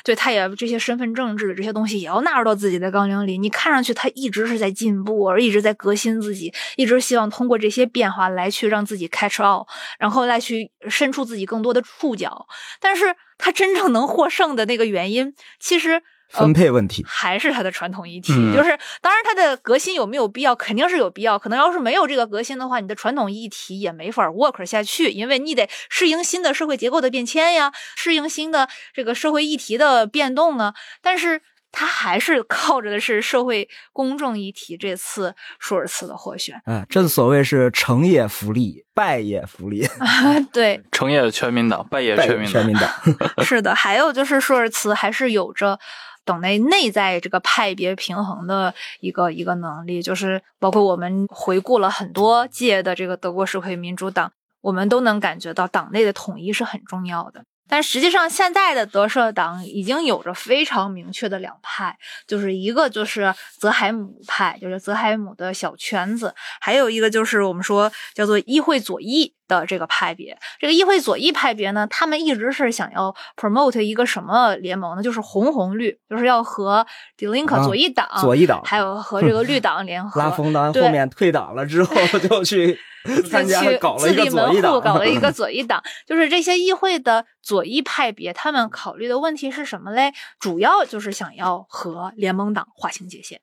对，他也这些身份政治的这些东西也要纳入到自己的纲领里。你看上去他一直是在进步，而一直在革新自己，一直希望通过这些变化来去让自己 catch out，然后来去伸出自己更多的触角。但是他真正能获胜的那个原因，其实。分配问题还是它的传统议题，就是当然它的革新有没有必要，肯定是有必要。可能要是没有这个革新的话，你的传统议题也没法 work 下去，因为你得适应新的社会结构的变迁呀，适应新的这个社会议题的变动啊。但是它还是靠着的是社会公众议题。这次舒尔茨的获选，嗯，正所谓是成也福利，败也福利。*laughs* 对，成也全民党，败也全民全民党。*laughs* 是的，还有就是舒尔茨还是有着。党内内在这个派别平衡的一个一个能力，就是包括我们回顾了很多届的这个德国社会民主党，我们都能感觉到党内的统一是很重要的。但实际上，现在的德社党已经有着非常明确的两派，就是一个就是泽海姆派，就是泽海姆的小圈子，还有一个就是我们说叫做议会左翼的这个派别。这个议会左翼派别呢，他们一直是想要 promote 一个什么联盟呢？就是红红绿，就是要和 d e l i n k 左翼党、左翼党，还有和这个绿党联 *laughs* 合。拉风当后面退党了之后，*laughs* 就去。*laughs* 参加搞了一个左翼党，搞了一个 *laughs* 左翼党，就是这些议会的左翼派别，他们考虑的问题是什么嘞？主要就是想要和联盟党划清界限，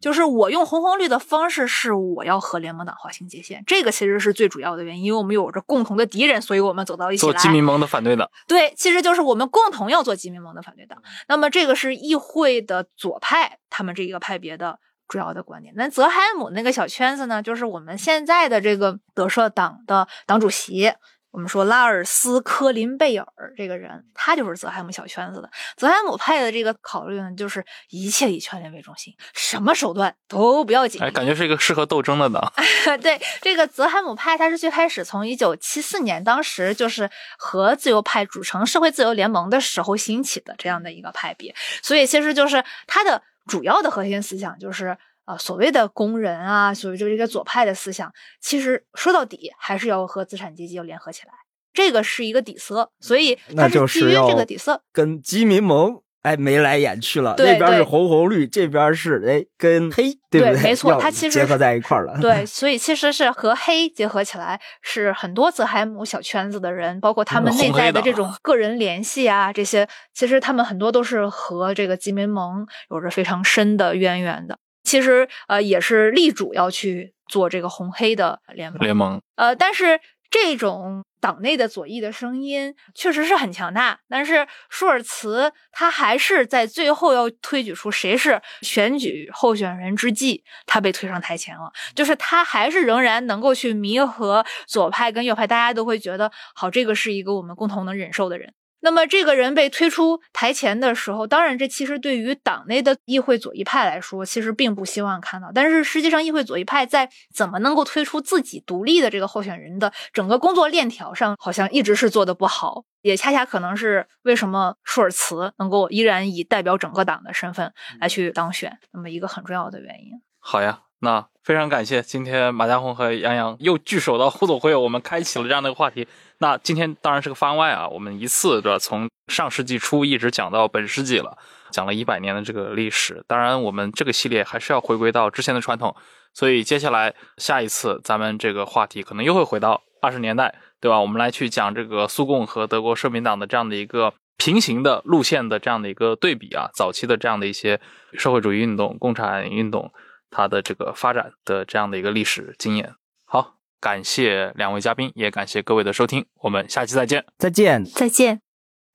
就是我用红红绿的方式，是我要和联盟党划清界限，这个其实是最主要的原因，因为我们有着共同的敌人，所以我们走到一起来。做基民盟的反对党，对，其实就是我们共同要做基民盟的反对党。那么这个是议会的左派，他们这一个派别的。主要的观点，那泽海姆那个小圈子呢，就是我们现在的这个德社党的党主席，我们说拉尔斯科林贝尔这个人，他就是泽海姆小圈子的。泽海姆派的这个考虑呢，就是一切以权力为中心，什么手段都不要紧。哎，感觉是一个适合斗争的党。*laughs* 对，这个泽海姆派，他是最开始从一九七四年，当时就是和自由派组成社会自由联盟的时候兴起的这样的一个派别，所以其实就是他的。主要的核心思想就是，啊，所谓的工人啊，所谓就这个左派的思想，其实说到底还是要和资产阶级要联合起来，这个是一个底色，所以那就是基于这个底色，跟基民盟。哎，眉来眼去了，那边是红红绿，这边是哎跟黑，对不对？没错，它其实结合在一块了。对，所以其实是和黑结合起来，是很多泽海姆小圈子的人，包括他们内在的这种个人联系啊，这些其实他们很多都是和这个吉民盟有着非常深的渊源的。其实呃，也是力主要去做这个红黑的联盟。联盟。呃，但是。这种党内的左翼的声音确实是很强大，但是舒尔茨他还是在最后要推举出谁是选举候选人之际，他被推上台前了。就是他还是仍然能够去弥合左派跟右派，大家都会觉得好，这个是一个我们共同能忍受的人。那么这个人被推出台前的时候，当然这其实对于党内的议会左翼派来说，其实并不希望看到。但是实际上，议会左翼派在怎么能够推出自己独立的这个候选人的整个工作链条上，好像一直是做的不好，也恰恰可能是为什么舒尔茨能够依然以代表整个党的身份来去当选，那么一个很重要的原因。好呀。那非常感谢，今天马家红和杨洋又聚首到互总会，我们开启了这样的一个话题。那今天当然是个番外啊，我们一次对吧？从上世纪初一直讲到本世纪了。讲了一百年的这个历史。当然，我们这个系列还是要回归到之前的传统，所以接下来下一次咱们这个话题可能又会回到二十年代，对吧？我们来去讲这个苏共和德国社民党的这样的一个平行的路线的这样的一个对比啊，早期的这样的一些社会主义运动、共产运动它的这个发展的这样的一个历史经验。好，感谢两位嘉宾，也感谢各位的收听，我们下期再见。再见。再见。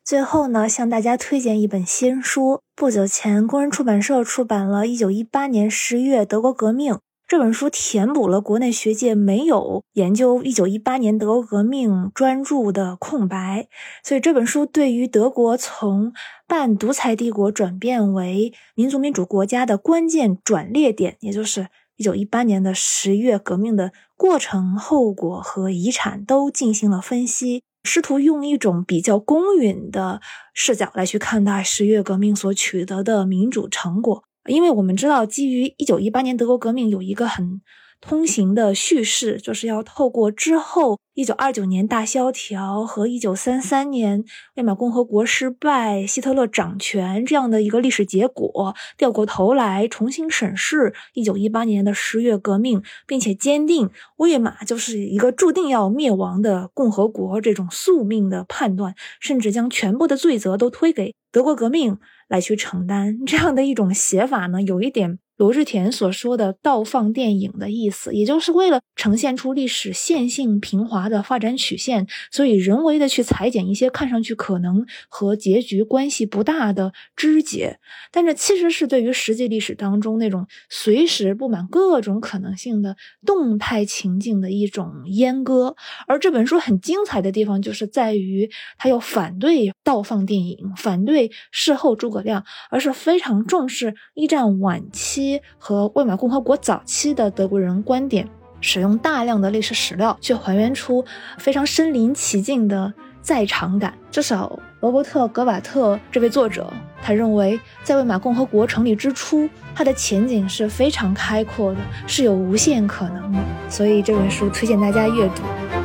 最后呢，向大家推荐一本新书。不久前，工人出版社出版了一九一八年十月德国革命这本书，填补了国内学界没有研究一九一八年德国革命专注的空白。所以这本书对于德国从半独裁帝国转变为民族民主国家的关键转捩点，也就是一九一八年的十月革命的过程、后果和遗产，都进行了分析。试图用一种比较公允的视角来去看待十月革命所取得的民主成果，因为我们知道，基于一九一八年德国革命有一个很。通行的叙事就是要透过之后一九二九年大萧条和一九三三年魏玛共和国失败、希特勒掌权这样的一个历史结果，掉过头来重新审视一九一八年的十月革命，并且坚定魏玛就是一个注定要灭亡的共和国这种宿命的判断，甚至将全部的罪责都推给德国革命来去承担。这样的一种写法呢，有一点。罗志田所说的倒放电影的意思，也就是为了呈现出历史线性平滑的发展曲线，所以人为的去裁剪一些看上去可能和结局关系不大的枝节，但这其实是对于实际历史当中那种随时布满各种可能性的动态情境的一种阉割。而这本书很精彩的地方，就是在于他要反对倒放电影，反对事后诸葛亮，而是非常重视一战晚期和魏玛共和国早期的德国人观点，使用大量的历史史料去还原出非常身临其境的在场感。至少罗伯特·格瓦特这位作者，他认为在魏玛共和国成立之初，它的前景是非常开阔的，是有无限可能的。所以这本书推荐大家阅读。